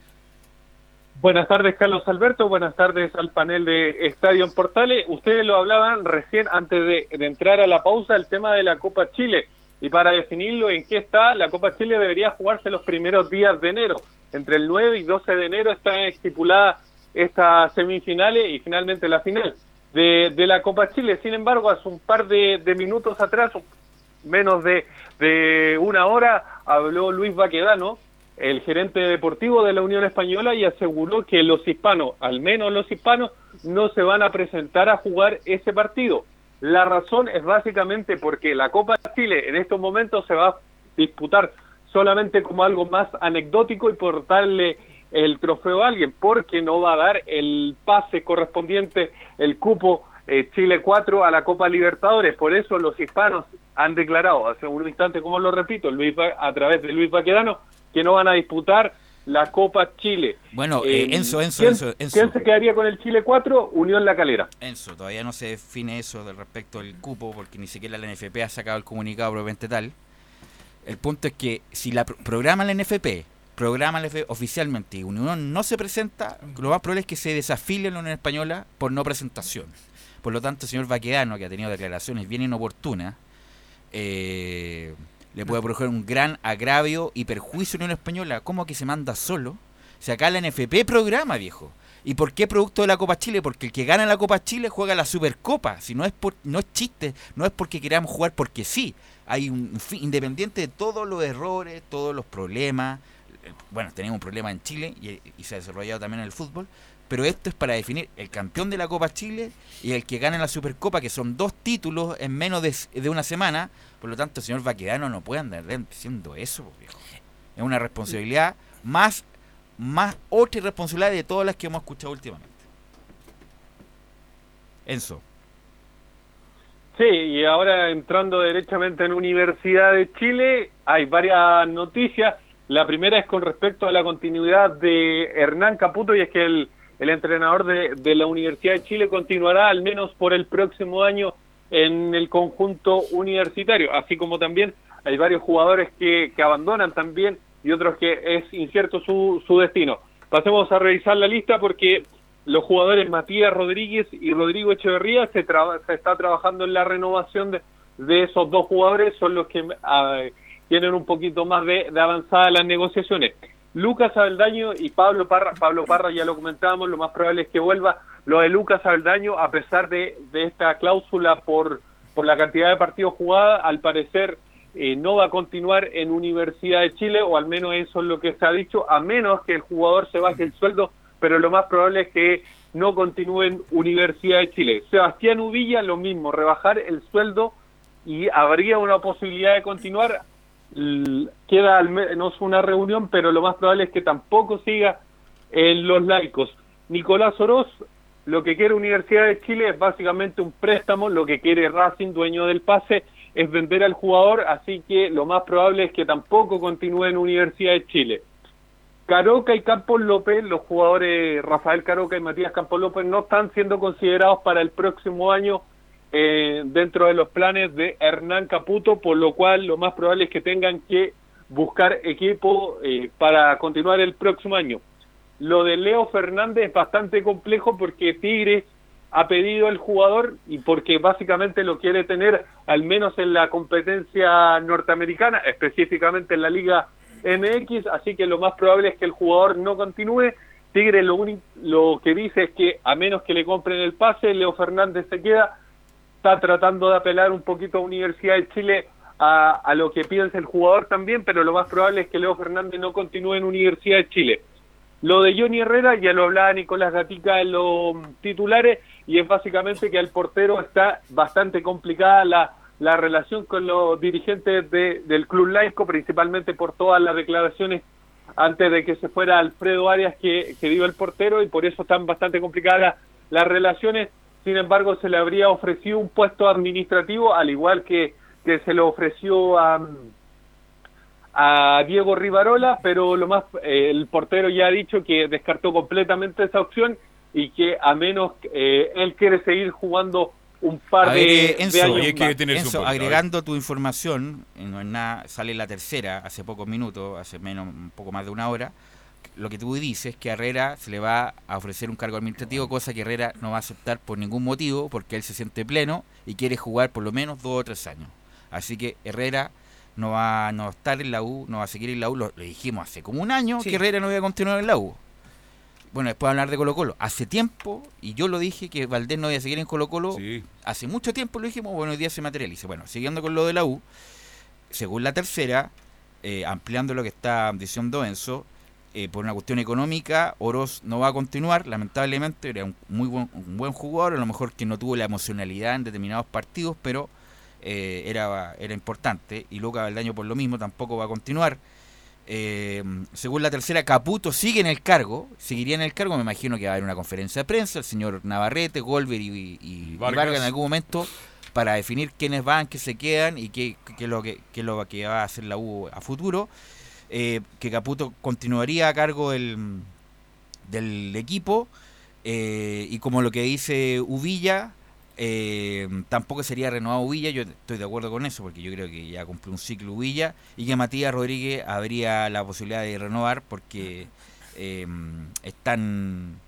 Buenas tardes, Carlos Alberto. Buenas tardes al panel de Estadio en Portales. Ustedes lo hablaban recién antes de, de entrar a la pausa, el tema de la Copa Chile. Y para definirlo en qué está, la Copa Chile debería jugarse los primeros días de enero. Entre el 9 y 12 de enero están estipuladas estas semifinales y finalmente la final de, de la Copa Chile. Sin embargo, hace un par de, de minutos atrás, menos de, de una hora, habló Luis Baquedano, el gerente deportivo de la Unión Española, y aseguró que los hispanos, al menos los hispanos, no se van a presentar a jugar ese partido. La razón es básicamente porque la Copa Chile en estos momentos se va a disputar solamente como algo más anecdótico y por darle el trofeo a alguien, porque no va a dar el pase correspondiente, el cupo eh, Chile 4 a la Copa Libertadores. Por eso los hispanos han declarado, hace un instante, como lo repito, Luis, a través de Luis Baquedano, que no van a disputar la Copa Chile. Bueno, eh, Enzo, Enzo, ¿quién, Enzo, Enzo. ¿Quién se quedaría con el Chile 4? Unión La Calera. Enzo, todavía no se define eso del respecto del cupo, porque ni siquiera la NFP ha sacado el comunicado probablemente tal. El punto es que si la pro- programa la NFP, programa la NFP oficialmente y Unión no se presenta, lo más probable es que se desafile la Unión Española por no presentación. Por lo tanto, el señor Baquedano, que ha tenido declaraciones bien inoportunas, eh, le puede provocar un gran agravio y perjuicio a la Unión Española. ¿Cómo que se manda solo? Si acá la NFP programa, viejo. ¿Y por qué producto de la Copa Chile? Porque el que gana la Copa Chile juega la Supercopa. Si no es por, no es chiste, no es porque queramos jugar porque sí. Hay un fin, independiente de todos los errores, todos los problemas. Bueno, tenemos un problema en Chile y, y se ha desarrollado también en el fútbol. Pero esto es para definir el campeón de la Copa Chile y el que gana la Supercopa, que son dos títulos en menos de, de una semana. Por lo tanto, el señor Baquedano no puede andar diciendo eso, viejo. Es una responsabilidad más, más otra irresponsabilidad de todas las que hemos escuchado últimamente. Enzo. Sí, y ahora entrando derechamente en Universidad de Chile, hay varias noticias. La primera es con respecto a la continuidad de Hernán Caputo y es que el, el entrenador de, de la Universidad de Chile continuará al menos por el próximo año en el conjunto universitario, así como también hay varios jugadores que, que abandonan también y otros que es incierto su, su destino. Pasemos a revisar la lista porque los jugadores Matías Rodríguez y Rodrigo Echeverría se, traba- se está trabajando en la renovación de, de esos dos jugadores, son los que ah, tienen un poquito más de, de avanzada las negociaciones. Lucas Abeldaño y Pablo Parra, Pablo Parra ya lo comentábamos, lo más probable es que vuelva. Lo de Lucas Abeldaño, a pesar de, esta cláusula por, por la cantidad de partidos jugados, al parecer eh, no va a continuar en Universidad de Chile, o al menos eso es lo que se ha dicho, a menos que el jugador se baje el sueldo, pero lo más probable es que no continúe en Universidad de Chile. Sebastián Uvilla, lo mismo, rebajar el sueldo y habría una posibilidad de continuar. Queda al menos una reunión, pero lo más probable es que tampoco siga en los laicos. Nicolás Oroz, lo que quiere Universidad de Chile es básicamente un préstamo, lo que quiere Racing, dueño del pase, es vender al jugador, así que lo más probable es que tampoco continúe en Universidad de Chile. Caroca y Campos López, los jugadores Rafael Caroca y Matías Campos López no están siendo considerados para el próximo año eh, dentro de los planes de Hernán Caputo, por lo cual lo más probable es que tengan que buscar equipo eh, para continuar el próximo año. Lo de Leo Fernández es bastante complejo porque Tigres ha pedido el jugador y porque básicamente lo quiere tener al menos en la competencia norteamericana, específicamente en la Liga MX, así que lo más probable es que el jugador no continúe. Tigre lo, lo que dice es que a menos que le compren el pase, Leo Fernández se queda. Está tratando de apelar un poquito a Universidad de Chile a, a lo que piensa el jugador también, pero lo más probable es que Leo Fernández no continúe en Universidad de Chile. Lo de Johnny Herrera, ya lo hablaba Nicolás Gatica en los titulares, y es básicamente que al portero está bastante complicada la, la relación con los dirigentes de, del Club Laico, principalmente por todas las declaraciones antes de que se fuera Alfredo Arias que, que dio el portero, y por eso están bastante complicadas las, las relaciones. Sin embargo, se le habría ofrecido un puesto administrativo, al igual que, que se le ofreció a a Diego Rivarola, pero lo más eh, el portero ya ha dicho que descartó completamente esa opción y que a menos eh, él quiere seguir jugando un par A de, ver, eh, de Enzo, años Oye, que más. tener su Enzo, punto, a ver. agregando tu información, eh, no es nada, sale la tercera hace pocos minutos, hace menos, un poco más de una hora. Lo que tú dices es que a Herrera se le va a ofrecer un cargo administrativo, cosa que Herrera no va a aceptar por ningún motivo, porque él se siente pleno y quiere jugar por lo menos dos o tres años. Así que Herrera no va a no estar en la U, no va a seguir en la U. Lo, lo dijimos hace como un año Sí. que Herrera no iba a continuar en la U. Bueno, después de hablar de Colo Colo. Hace tiempo, y yo lo dije, que Valdés no iba a seguir en Colo Colo. Sí. Hace mucho tiempo lo dijimos, bueno, hoy día se materializa. Bueno, siguiendo con lo de la U, según la tercera, eh, ampliando lo que está diciendo Enzo, eh, por una cuestión económica, Oroz no va a continuar, lamentablemente, era un muy buen, un buen jugador, a lo mejor que no tuvo la emocionalidad en determinados partidos, pero eh, era, era importante, y Luca Baldaño por lo mismo tampoco va a continuar. Eh, según la tercera, Caputo sigue en el cargo, seguiría en el cargo, me imagino que va a haber una conferencia de prensa, el señor Navarrete, Golver y, y- y Vargas. Vargas en algún momento para definir quiénes van, qué se quedan y qué, qué es lo que, qué es lo que va a hacer la U a futuro. Eh, que Caputo continuaría a cargo del, del equipo eh, y como lo que dice Uvilla, eh, tampoco sería renovado Uvilla, yo estoy de acuerdo con eso porque yo creo que ya cumplió un ciclo Uvilla y que Matías Rodríguez habría la posibilidad de renovar porque eh, están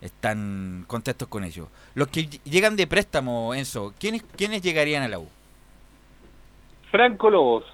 están contentos con ellos. Los que ll- llegan de préstamo, Enzo, ¿quiénes, ¿quiénes llegarían a la U? Franco Lobos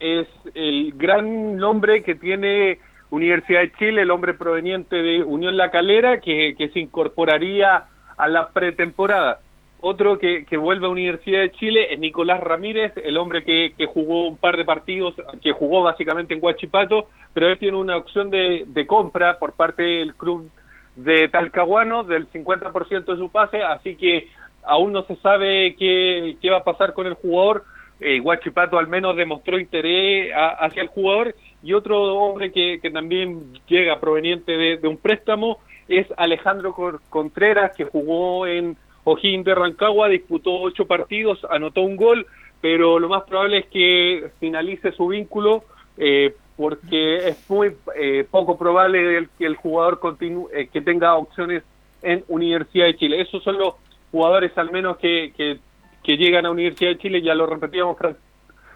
es el gran nombre que tiene Universidad de Chile, el hombre proveniente de Unión La Calera, que, que se incorporaría a la pretemporada. Otro que, que vuelve a Universidad de Chile es Nicolás Ramírez, el hombre que, que jugó un par de partidos, que jugó básicamente en Huachipato, pero él tiene una opción de, de compra por parte del club de Talcahuano del 50% de su pase, así que aún no se sabe qué, qué va a pasar con el jugador. Eh, Huachipato al menos demostró interés a- hacia el jugador y otro hombre que, que también llega proveniente de, un préstamo es Alejandro Contreras que jugó en O'Higgins de Rancagua, disputó ocho partidos, anotó un gol, pero lo más probable es que finalice su vínculo eh, porque es muy eh, poco probable el- que el jugador continúe, eh, que tenga opciones en Universidad de Chile. Esos son los jugadores al menos que, que, que llegan a Universidad de Chile, ya lo repetíamos, Fran-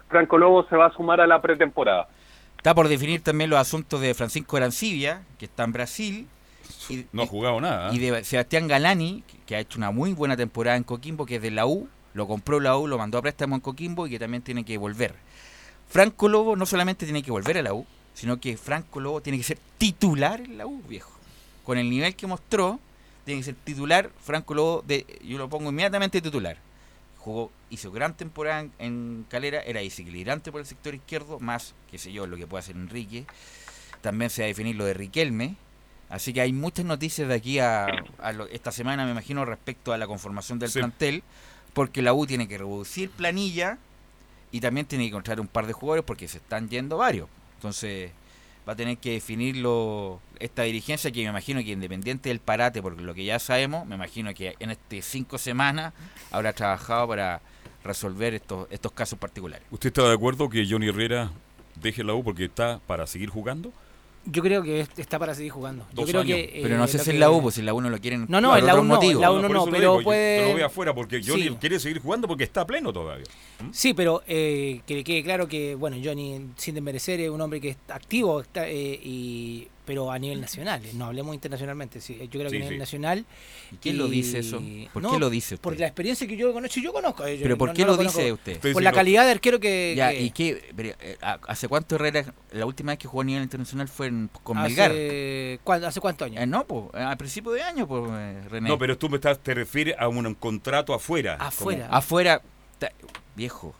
Franco Lobo se va a sumar a la pretemporada. Está por definir también los asuntos de Francisco Arancibia, que está en Brasil. Y, No ha jugado nada. ¿eh? y de Sebastián Galani, que- que ha hecho una muy buena temporada en Coquimbo, que es de la U, lo compró la U, lo mandó a préstamo en Coquimbo y que también tiene que volver. Franco Lobo no solamente tiene que volver a la U, sino que Franco Lobo tiene que ser titular en la U, viejo. Con el nivel que mostró, tiene que ser titular. Franco Lobo, de, yo lo pongo inmediatamente titular. Jugó, hizo gran temporada en, en Calera, era desequilibrante por el sector izquierdo, más, qué sé yo, lo que puede hacer Enrique. También se va a definir lo de Riquelme. Así que hay muchas noticias de aquí a, a lo- esta semana, me imagino, respecto a la conformación del Sí. plantel, porque la U tiene que reducir planilla y también tiene que encontrar un par de jugadores porque se están yendo varios. Entonces va a tener que definirlo esta dirigencia que me imagino que independiente del parate, porque lo que ya sabemos, me imagino que en este cinco semanas habrá trabajado para resolver estos, estos casos particulares. ¿Usted está de acuerdo que Johnny Herrera deje la U porque está para seguir jugando? Yo creo que es- está para seguir jugando. Yo creo años. que, Pero no eh, sé lo si en la U, pues si en la U no lo quieren No, no, por en la U no, la U no, no, pero digo, puede... Yo lo veo afuera porque Johnny Sí. quiere seguir jugando porque está pleno todavía. Sí, pero eh, que le quede claro que, bueno, Johnny, sin desmerecer, es un hombre que está activo, está, eh, y, pero a nivel nacional, eh, no hablemos internacionalmente, sí, yo creo que a nivel sí. nacional. ¿Y quién lo dice eso? ¿Por qué lo dice usted? Por la experiencia que yo conozco, yo conozco. eh, yo ¿Pero por no- qué no lo dice usted? Por la calidad de arquero que... Ya, que- ¿y qué? pero, eh, ¿Hace cuánto Herrera, la última vez que jugó a nivel internacional fue en, con Melgar? hace, ¿cuándo- ¿Hace cuántos años? Eh, no, pues, a principio de año, pues, eh, René. No, pero tú me estás, te refieres a un, un contrato afuera. Afuera. Afuera, ta- viejo,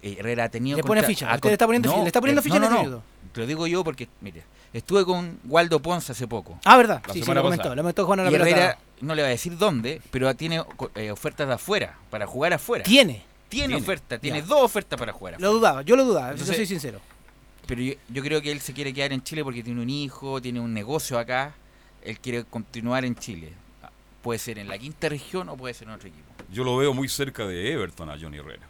Herrera ha tenido... Le pone contra- ficha, usted le está poniendo no, ficha, le está poniendo eh, ficha no, en no, este no. Te lo digo yo porque, mire, estuve con Waldo Ponce hace poco. Ah, verdad. La Sí, sí, lo comentó, lo comentó Juan a la Y. Herrera, no le va a decir dónde, pero tiene eh, ofertas de afuera, para jugar afuera. Tiene. Tiene, Tiene. oferta, tiene Ya. dos ofertas para jugar afuera. Lo dudaba, yo lo dudaba, yo Entonces, soy sincero. Pero yo, yo creo que él se quiere quedar en Chile porque tiene un hijo, tiene un negocio acá. Él quiere continuar en Chile. Puede ser en la quinta región o puede ser en otro equipo. Yo lo veo muy cerca de Everton a Johnny Herrera.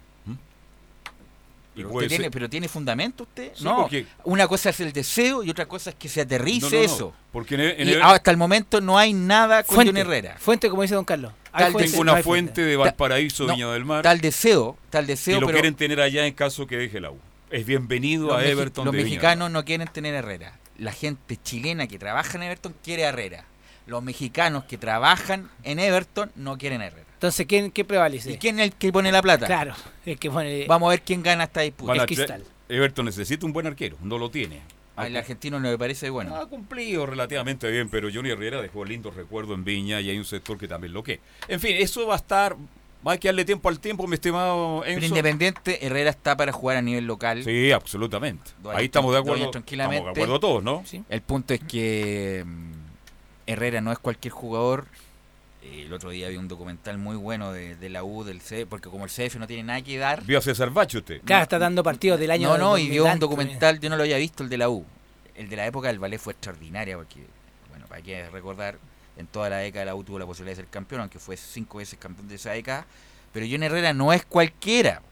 Pero, usted tiene, ser- pero tiene fundamento usted? Sí, no, porque- una cosa es el deseo y otra cosa es que se aterrice No, no, no, eso. porque en el- en y el- hasta el momento no hay nada con Fuente, Herrera. Fuente, como dice don Carlos. Hay Tal fuente, Tengo una fuente de Valparaíso, No, Viña del Mar. Tal deseo, tal y deseo, lo pero quieren tener allá en caso que deje la U. Es bienvenido los, a Everton los de mexicanos no quieren tener a Herrera. La gente chilena que trabaja en Everton quiere a Herrera. Los mexicanos que trabajan en Everton no quieren a Herrera. Entonces, ¿quién, ¿qué prevalece? ¿Y quién es el que pone la plata? Claro, el que pone... Vamos a ver quién gana esta disputa. A traer- Everton necesita un buen arquero, no lo tiene. Al argentino no le parece bueno. Ha cumplido relativamente bien, pero Johnny Herrera dejó lindos recuerdos en Viña y hay un sector que también lo que. En fin, eso va a estar. Va a que darle tiempo al tiempo, mi estimado Pero Enzo. Independiente, Herrera está para jugar a nivel local. Sí, absolutamente. Ahí estamos de acuerdo. tranquilamente. Estamos de acuerdo todos, ¿no? El punto es que mm, Herrera no es cualquier jugador. Eh, El otro día vi un documental muy bueno de, de la U, del CF, porque como el CF no tiene nada que dar. Vio a César Bacho usted. Claro, está dando partidos del año No, no, y vio un 2000 documental, yo no lo había visto, el de la U. El de la época del ballet fue extraordinaria, porque, bueno, para que recordar, en toda la década la U tuvo la posibilidad de ser campeón, aunque fue cinco veces campeón de esa década. Pero John Herrera no es cualquiera.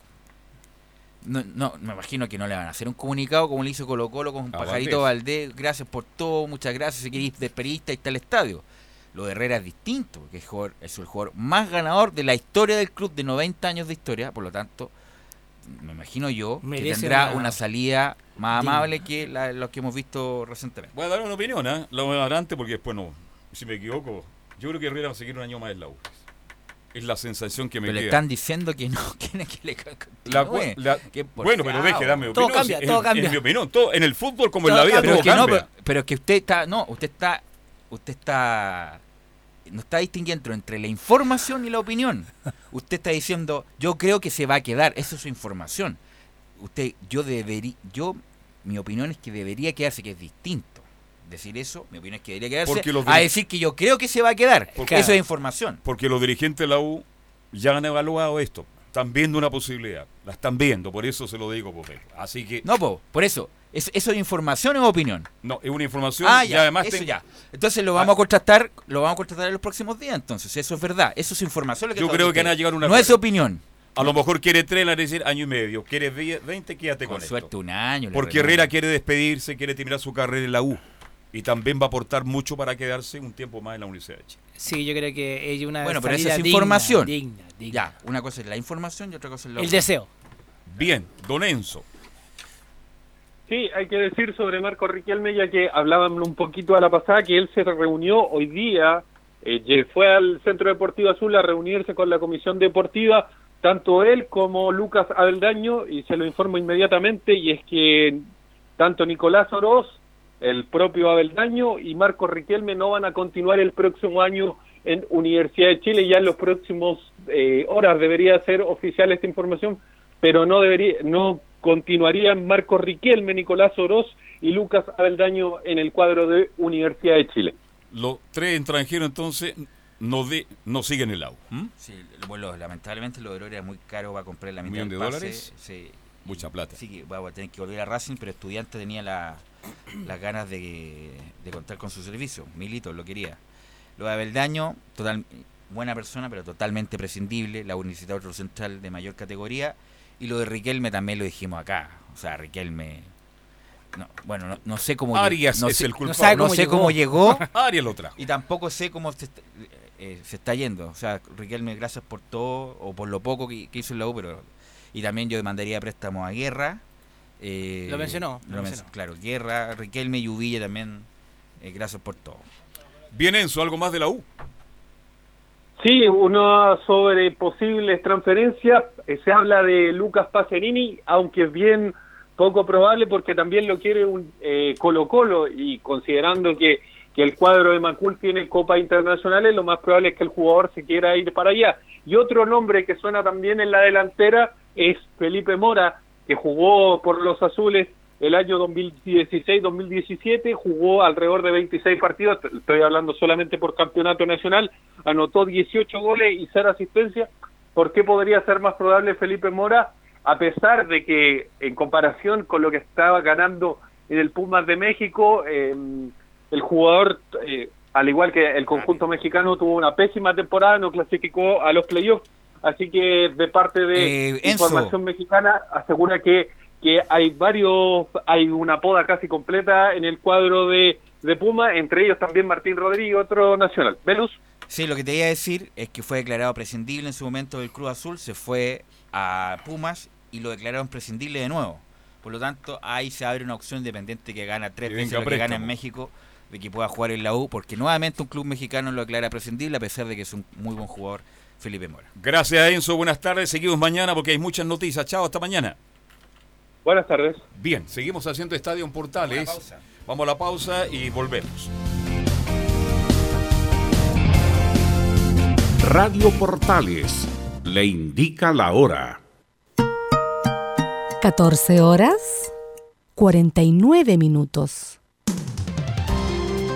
No, no, me imagino que no le van a hacer un comunicado como le hizo Colo Colo con A Pajarito Valdés. Gracias por todo, muchas gracias. Si queréis despedirte, ahí está el estadio. Lo de Herrera es distinto, porque es, jugador- es el jugador más ganador de la historia del club, de 90 años de historia. Por lo tanto, me imagino yo que tendrá una- una, salida más amable que la, los que hemos visto recientemente. Voy a dar una opinión, ¿eh? Lo voy a dar antes porque después no. Si me equivoco, yo creo que Herrera va a seguir un año más en la U. Es la sensación que me Pero le están diciendo que no, quieren que le La continúe. cu- la- Que por bueno, pero deje Todo opinión. cambia, si- todo en- cambia. En mi opinión, todo, en el fútbol como en Todo la vida, pero todo es que no, cambia. pero, pero es que usted está, no, usted está, usted está, no está distinguiendo entre la información y la opinión. Usted está diciendo, yo creo que se va a quedar, eso es su información. Usted, yo debería, yo, mi opinión es que debería quedarse, que es distinto. Decir eso, mi opinión es que debería quedarse, a decir que yo creo que se va a quedar. Porque- eso es información. Porque los dirigentes de la U ya han evaluado esto. Están viendo una posibilidad. La están viendo, por eso se lo digo, por Así que. No, po, por eso, ¿es, ¿eso es información o opinión? No, es una información Ah, y ya, además eso ten- ya. Entonces lo vamos a contrastar, lo vamos a contrastar en los próximos días, entonces, eso es verdad, eso es información. lo Yo creo que van a llegar una No es opinión. A lo mejor quiere tres, decir año y medio. Quiere ve- 20, quédate con, Con esto. suerte un año. le Porque. Herrera quiere despedirse, quiere terminar su carrera en la U. Y también va a aportar mucho para quedarse un tiempo más en la Universidad de Chile. Sí, yo creo que es una Bueno, pero esa es digna, información. digna, digna. Ya, una cosa es la información y otra cosa es la El deseo. Bien, Don Enzo. Sí, hay que decir sobre Marco Riquelme, ya que hablábamos un poquito a la pasada, que él se reunió hoy día, eh, fue al Centro Deportivo Azul a reunirse con la Comisión Deportiva, tanto él como Lucas Abeldaño, y se lo informo inmediatamente, y es que tanto Nicolás Oroz, el propio Abeldaño y Marco Riquelme no van a continuar el próximo año en Universidad de Chile, ya en los próximos eh, horas debería ser oficial esta información, pero no debería, no continuarían Marco Riquelme, Nicolás Oroz y Lucas Abeldaño en el cuadro de Universidad de Chile. Los tres extranjeros entonces no de, no siguen el. ¿m? Sí, bueno, lamentablemente lo de Oro era muy caro, va a comprar la ¿Un mitad millón de pase, dólares? sí. Mucha plata. Sí, que va a tener que volver a Racing, pero estudiante tenía la, las ganas de, de contar con su servicio. Milito lo quería. Lo de Abeldaño, total, buena persona, pero totalmente prescindible. La Universidad Otro Central de mayor categoría. Y lo de Riquelme también lo dijimos acá. O sea, Riquelme. No, bueno, no, no sé cómo Arias no es sé, el no culpable. No cómo sé llegó. cómo llegó. Arias lo trajo. Y tampoco sé cómo se está, eh, se está yendo. O sea, Riquelme, gracias por todo, o por lo poco que, que hizo en la U, pero. Y también yo demandaría préstamos a Guerra. eh, Lo mencionó, lo men- mencionó. Claro, Guerra, Riquelme y Uvilla también. eh, gracias por todo. Bien, Enzo, algo más de la U. Sí, uno sobre posibles transferencias, eh, se habla de Lucas Pacerini, aunque es bien poco probable porque también lo quiere un eh, Colo Colo y considerando que, que el cuadro de Macul tiene Copa Internacionales, lo más probable es que el jugador se quiera ir para allá. Y otro nombre que suena también en la delantera es Felipe Mora, que jugó por los azules el año 2016-2017, jugó alrededor de 26 partidos, estoy hablando solamente por campeonato nacional, anotó 18 goles y 0 asistencias. ¿Por qué podría ser más probable Felipe Mora? A pesar de que en comparación con lo que estaba ganando en el Pumas de México, eh, el jugador, eh, al igual que el conjunto mexicano, tuvo una pésima temporada, no clasificó a los playoffs. Así que de parte de Eh, información mexicana asegura que que hay varios, hay una poda casi completa en el cuadro de, de Puma, entre ellos también Martín Rodríguez, otro nacional. Velus. Sí, lo que te iba a decir es que fue declarado prescindible en su momento del Cruz Azul, se fue a Pumas y lo declararon prescindible de nuevo. Por lo tanto, ahí se abre una opción independiente que gana tres veces lo que gana en. México, de que pueda jugar en la U, porque nuevamente un club mexicano lo declara prescindible a pesar de que es un muy buen jugador, Felipe Mora. Gracias, Enzo. Buenas tardes. Seguimos mañana porque hay muchas noticias. Chao, hasta mañana. Buenas tardes. Bien, seguimos haciendo Estadio en Portales. Vamos a la pausa y volvemos. Radio Portales le indica la hora. 14 horas 49 minutos.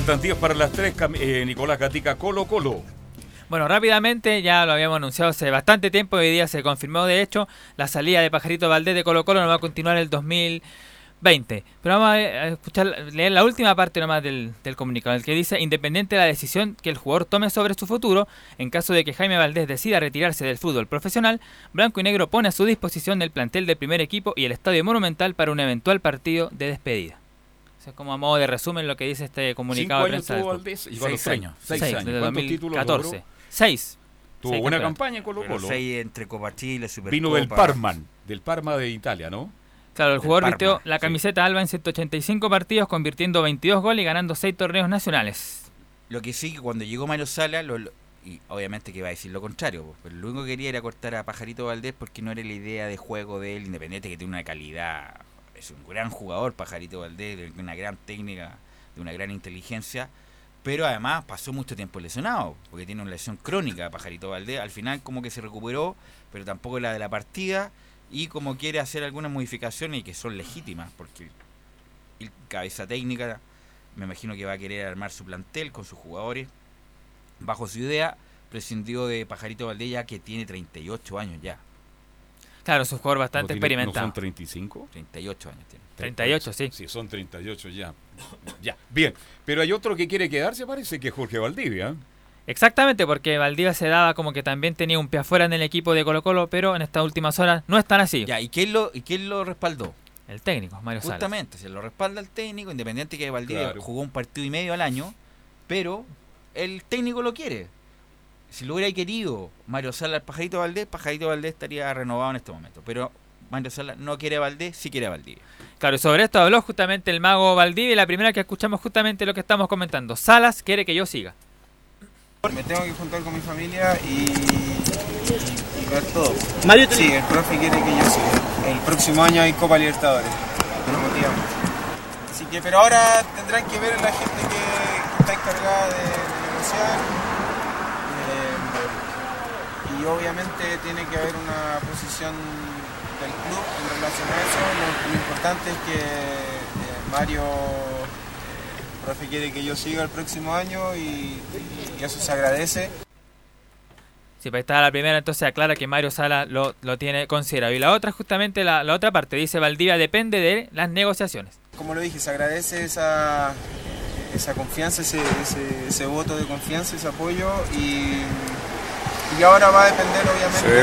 Faltan para las tres. Cam- eh, Nicolás Gatica, Colo Colo. Bueno, rápidamente, ya lo habíamos anunciado hace bastante tiempo, hoy día se confirmó de hecho la salida de Pajarito Valdés de Colo Colo no va a continuar el 2020. Pero vamos a a escuchar, leer la última parte nomás del, del comunicado, el que dice, independiente de la decisión que el jugador tome sobre su futuro, en caso de que Jaime Valdés decida retirarse del fútbol profesional, Blanco y Negro pone a su disposición el plantel del primer equipo y el estadio monumental para un eventual partido de despedida. Es como a modo de resumen lo que dice este comunicado de prensa. tuvo. Valdés, Seis años. Seis Seis, años. desde ¿Cuántos títulos 2014. logró? Seis. Tuvo Seis buena campaña en Colo Colo. seis entre Copa Chile, Supercopa. Vino del Parman, del Parma de Italia, ¿no? Claro, el Del jugador Parma, vistió la sí. camiseta alba en 185 partidos, convirtiendo 22 goles y ganando 6 torneos nacionales. Lo que sí, que cuando llegó Mario Sala, lo- lo- y obviamente que va a decir lo contrario, po, pero lo único que quería era cortar a Pajarito Valdés porque no era la idea de juego de él, independiente que tiene una calidad, es un gran jugador Pajarito Valdés, de una gran técnica, de una gran inteligencia, pero además pasó mucho tiempo lesionado, porque tiene una lesión crónica Pajarito Valdés, al final como que se recuperó, pero tampoco la de la partida, y como quiere hacer algunas modificaciones y que son legítimas, porque el cabeza técnica me imagino que va a querer armar su plantel con sus jugadores. Bajo su idea, prescindió de Pajarito Valdés ya que tiene 38 años ya. Claro, es un jugador bastante ¿No tiene- experimentado. ¿No son 35? 38 años tiene. 38, sí. Sí, son 38 ya. ya, bien. Pero hay otro que quiere quedarse, parece que es Jorge Valdivia. Exactamente, porque Valdivia se daba como que también tenía un pie afuera en el equipo de Colo Colo, pero en estas últimas horas no es tan así. Ya, ¿y quién lo, y quién lo respaldó? El técnico, Mario Salas. Justamente, se lo respalda el técnico, independiente que Valdivia Claro. jugó un partido y medio al año, pero el técnico lo quiere. Si lo hubiera querido Mario Sala al Pajarito Valdés, Pajarito Valdés estaría renovado en este momento. Pero Mario Sala no quiere a Valdés, sí quiere a Valdivia. Claro, y sobre esto habló justamente el mago Valdivia y la primera que escuchamos justamente lo que estamos comentando. Salas quiere que yo siga. Me tengo que juntar con mi familia y, y ver todo. Mario, Sí, el profe quiere que yo siga. El próximo año hay Copa Libertadores. Motiva mucho. Así que, pero ahora tendrán que ver la gente que está encargada de, de negociar. Eh, obviamente tiene que haber una posición del club en relación a eso. Lo, lo importante es que eh, Mario el profe quiere que yo siga el próximo año y, y eso se agradece. Si para estar la primera, entonces aclara que Mario Sala lo, lo tiene considerado. Y la otra, justamente la, la otra parte, dice Valdivia, depende de las negociaciones. Como lo dije, se agradece esa, esa confianza, ese, ese, ese voto de confianza, ese apoyo y, y ahora va a depender obviamente de,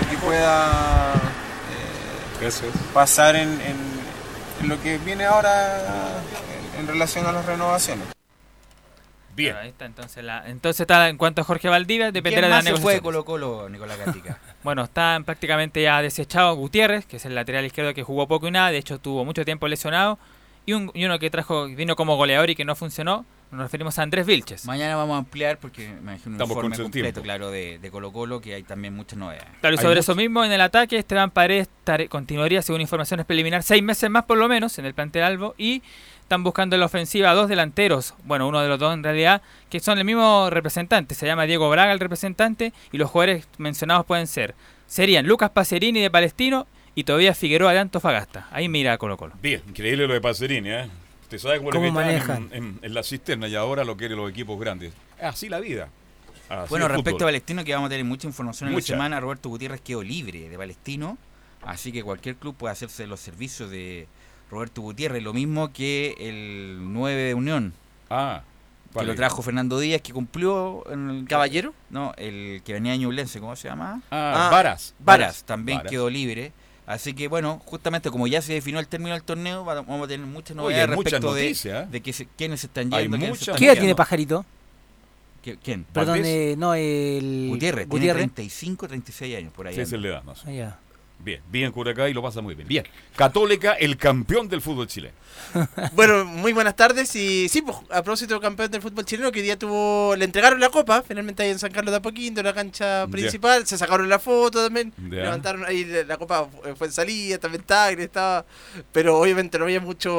de que pueda eh, pasar en, en- en lo que viene ahora en, en relación a las renovaciones. Bien. Ahí está, entonces, la, entonces está en cuanto a Jorge Valdivia, dependerá ¿Quién de la más se fue. Colo Colo, Nicolás Gatica? Bueno, está prácticamente ya desechado Gutiérrez, que es el lateral izquierdo que jugó poco y nada, de hecho tuvo mucho tiempo lesionado, y, un, y uno que trajo vino como goleador y que no funcionó, nos referimos a Andrés Vilches. Mañana vamos a ampliar porque me imagino un Estamos informe completo, tiempo. claro, de, de Colo Colo, que hay también muchas novedades. Claro, y sobre muchas- eso mismo, en el ataque, Esteban Paredes continuaría, según informaciones preliminares, seis meses más por lo menos en el plantel Albo y están buscando en la ofensiva a dos delanteros, bueno, uno de los dos en realidad, que son el mismo representante, se llama Diego Braga el representante y los jugadores mencionados pueden ser, serían Lucas Pacerini de Palestino y todavía Figueroa de Antofagasta. Ahí mira Colo Colo. Bien, increíble lo de Pacerini, ¿eh? Usted sabe cómo, ¿Cómo manejan? en, en- en la cisterna y ahora lo quieren los equipos grandes. Así la vida. Así Bueno, respecto fútbol. a Palestino, que vamos a tener mucha información en la semana, Roberto Gutiérrez quedó libre de Palestino, así que cualquier club puede hacerse los servicios de Roberto Gutiérrez, lo mismo que el 9 de Unión. Ah, que lo trajo Fernando Díaz, que cumplió en el ¿Caballero? No, el que venía de Ñublense, ¿cómo se llama? Ah, Ah, Varas. Varas, Varas. también Varas. quedó libre. Así que bueno, justamente como ya se definió el término del torneo, va- vamos a tener muchas Oye, novedades hay muchas respecto de, noticias, ¿eh? de que se- quiénes se están Hay yendo. quiénes se muchas están ¿Qué edad tiene Pajarito? ¿Qui- ¿Quién? Perdón, eh, no, el... Gutiérrez, Gutiérrez. tiene 35, 36 años por ahí. Sí, es la edad, no sé. Ah, ya. Bien, bien Curacá y lo pasa muy bien. Bien. Católica, el campeón del fútbol chileno. Bueno, muy buenas tardes y sí, pues, a propósito campeón del fútbol chileno que día tuvo, le entregaron la copa, finalmente ahí en San Carlos de Apoquindo, en la cancha principal, se sacaron la foto también, Ya. levantaron ahí la, copa, fue- fue en salida, también Tagre estaba, pero obviamente no había mucho,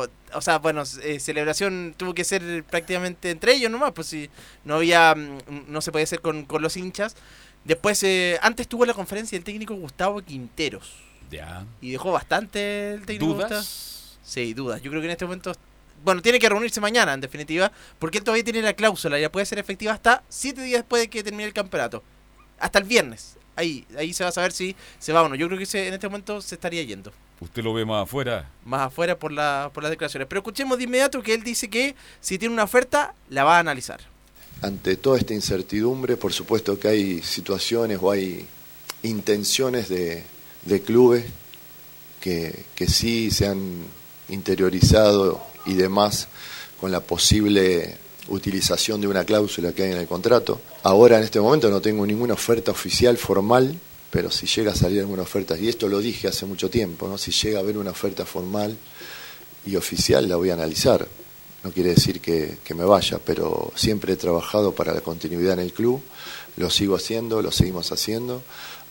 o sea, bueno, eh, celebración tuvo que ser prácticamente entre ellos nomás, pues si no había, mm, no se podía hacer con, con los hinchas. Después, eh, antes tuvo la conferencia el técnico Gustavo Quinteros. Ya. Y dejó bastante el técnico. ¿Dudas? Gustavo. Sí, dudas. Yo creo que en este momento. Bueno, tiene que reunirse mañana, en definitiva, porque él todavía tiene la cláusula, ya puede ser efectiva hasta siete días después de que termine el campeonato. Hasta el viernes. Ahí, ahí se va a saber si se va o no. Yo creo que se- en este momento se estaría yendo. Usted lo ve más afuera. Más afuera por, la, por las declaraciones. Pero escuchemos de inmediato que él dice que si tiene una oferta, la va a analizar. Ante toda esta incertidumbre, por supuesto que hay situaciones o hay intenciones de, de clubes que, que sí se han interiorizado y demás con la posible utilización de una cláusula que hay en el contrato. Ahora en este momento no tengo ninguna oferta oficial formal, pero si llega a salir alguna oferta, y esto lo dije hace mucho tiempo, ¿no? si llega a haber una oferta formal y oficial la voy a analizar. No quiere decir que, que me vaya, pero siempre he trabajado para la continuidad en el club, lo sigo haciendo, lo seguimos haciendo,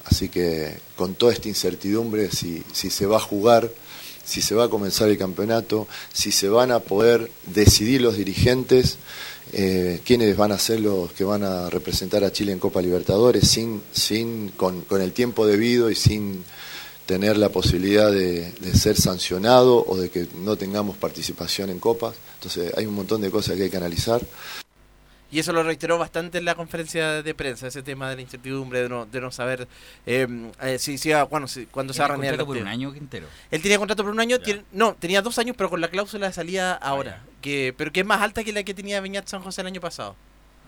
así que con toda esta incertidumbre, si, se va a jugar, si se va a comenzar el campeonato, si se van a poder decidir los dirigentes, eh, quiénes van a ser los que van a representar a Chile en Copa Libertadores, sin, sin, con, con el tiempo debido y sin tener la posibilidad de, de ser sancionado o de que no tengamos participación en copas. Entonces hay un montón de cosas que hay que analizar. Y eso lo reiteró bastante en la conferencia de prensa, ese tema de la incertidumbre, de no, de no saber eh, eh, si, si bueno, si- cuándo se va a ¿Tiene reanudar contrato por un año, Quintero? Él tenía contrato por un año, tiene- no, tenía dos años, pero con la cláusula de salida ahora, que pero que es más alta que la que tenía Beñat San José el año pasado.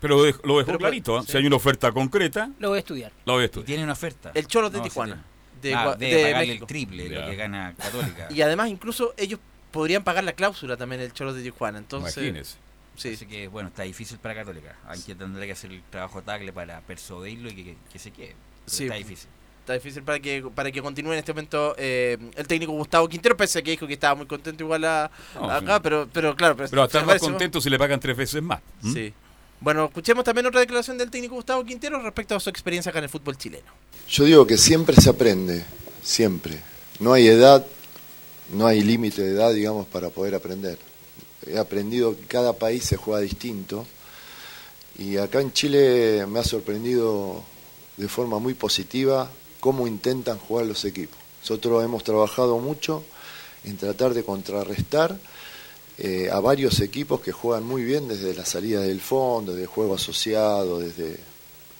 Pero lo dej- lo dejó Pero, clarito. ¿eh? sí. Si hay una oferta concreta, Lo voy a estudiar. la voy a estudiar. Tiene una oferta. El Cholos de No, sí Tijuana. De, Ah, de pagarle México. el triple lo que gana Católica. Y además incluso ellos podrían pagar la cláusula también el Cholos de Tijuana. Entonces, Imagínese. Sí. Así que, bueno, está difícil para Católica. Hay que tendrá que hacer el trabajo tagle para persuadirlo y que, que- que se quede. Pero Sí. Está difícil. Está difícil para que para que continúe en este momento eh, el técnico Gustavo Quintero, pese a que dijo que estaba muy contento igual a, No, acá, sí. pero, pero claro. Pero a estar se más contento si le pagan tres veces más. Sí. Bueno, escuchemos también otra declaración del técnico Gustavo Quintero respecto a su experiencia acá en el fútbol chileno. Yo digo que siempre se aprende, siempre. No hay edad, no hay límite de edad, digamos, para poder aprender. He aprendido que cada país se juega distinto y acá en Chile me ha sorprendido de forma muy positiva cómo intentan jugar los equipos. Nosotros hemos trabajado mucho en tratar de contrarrestar eh, a varios equipos que juegan muy bien desde la salida del fondo, desde juego asociado, desde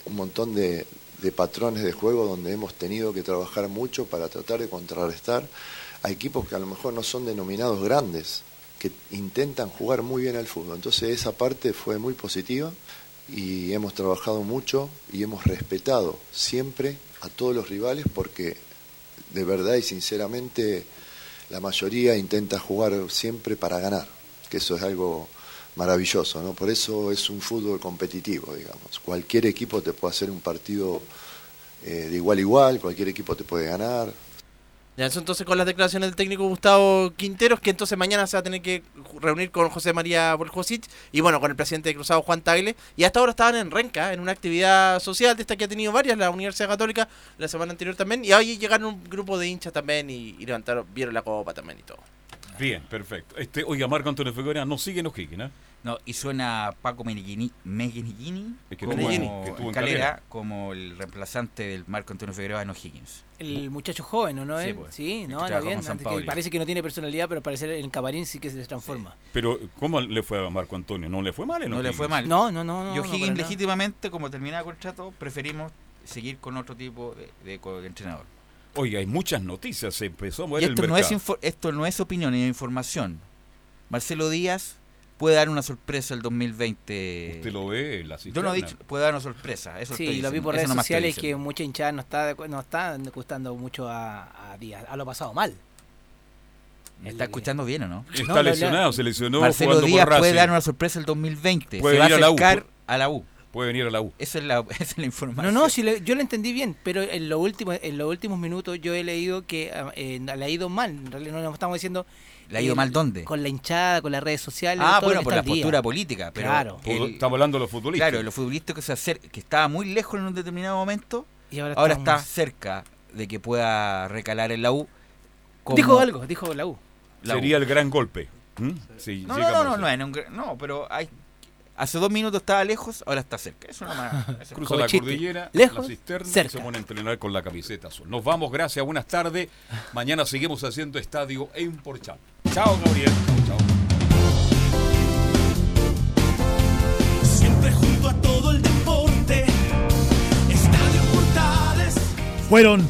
un montón de, de patrones de juego donde hemos tenido que trabajar mucho para tratar de contrarrestar a equipos que a lo mejor no son denominados grandes, que intentan jugar muy bien al fútbol. Entonces esa parte fue muy positiva y hemos trabajado mucho y hemos respetado siempre a todos los rivales porque de verdad y sinceramente la mayoría intenta jugar siempre para ganar, que eso es algo maravilloso, ¿no? Por eso es un fútbol competitivo, digamos. Cualquier equipo te puede hacer un partido eh, de igual a igual, cualquier equipo te puede ganar. Ya, eso entonces con las declaraciones del técnico Gustavo Quinteros, que entonces mañana se va a tener que reunir con José María Borjosic y bueno, con el presidente de Cruzado Juan Tagle. Y hasta ahora estaban en Renca, en una actividad social de esta que ha tenido varias, la Universidad Católica, la semana anterior también. Y ahí llegaron un grupo de hinchas también y, levantaron, vieron la copa también y todo. Bien, perfecto. Este, oiga, Marco Antonio Figueroa no sigue O'Higgins, ¿eh? No, y suena Paco Meneghini, Meneghini, Es que como tuvo- que tuvo en Calera, Calera. como el reemplazante del Marco Antonio Figueroa en O'Higgins. El muchacho joven, ¿o ¿no? Sí, él? pues. Sí, no, anda bien. antes que parece que no tiene personalidad, pero parece en el camarín sí que se transforma. Pero, ¿cómo le fue a Marco Antonio? ¿No le fue mal en No le fue mal. No, no, no, no, Y no, O'Higgins nada. legítimamente, como terminaba el contrato, preferimos seguir con otro tipo de, de co- de entrenador. Oiga, hay muchas noticias. Se empezó a mover Y el esto no, es esto no es opinión, es información. Marcelo Díaz puede dar una sorpresa el 2020. Usted lo ve en la Yo no he cisterna. dicho, puede dar una sorpresa. Eso Sí, lo vi por redes sociales que mucha hinchada no está, no está gustando mucho a, a Díaz, a lo pasado mal. ¿Me está escuchando bien o no? Está lesionado, se lesionó Marcelo jugando por Díaz puede dar una sorpresa el 2020. Puede se va a venir a la U, acercar a la U. Puede venir a la U. Esa es la, esa es la No, información. no, sí le- yo lo entendí bien, pero en, lo último, en los últimos minutos yo he leído que ah, eh, le ha ido mal. En realidad no nos estamos diciendo. ¿Le ha ido mal dónde? Con la hinchada, con las redes sociales. Ah, todo bueno, por la día. postura política. Pero Claro. el- Estamos hablando de los futbolistas. Claro, los futbolistas que se acer- que estaba muy lejos en un determinado momento, Y ahora ahora, está cerca de que pueda recalar en la U. como- Dijo algo, dijo la U. La U. Sería el gran golpe. No, no, no, no, no, no, pero hay, hace dos minutos estaba lejos, ahora está cerca. Eso nomás. eso- Cruza la cordillera, Lejos, la cisterna y cerca. se pone a entrenar con la camiseta azul. Nos vamos, gracias, buenas tardes. Mañana seguimos haciendo estadio en Porchal. Chao, Gabriel. Chao. Siempre junto a todo el deporte. Estadio Portales. Fueron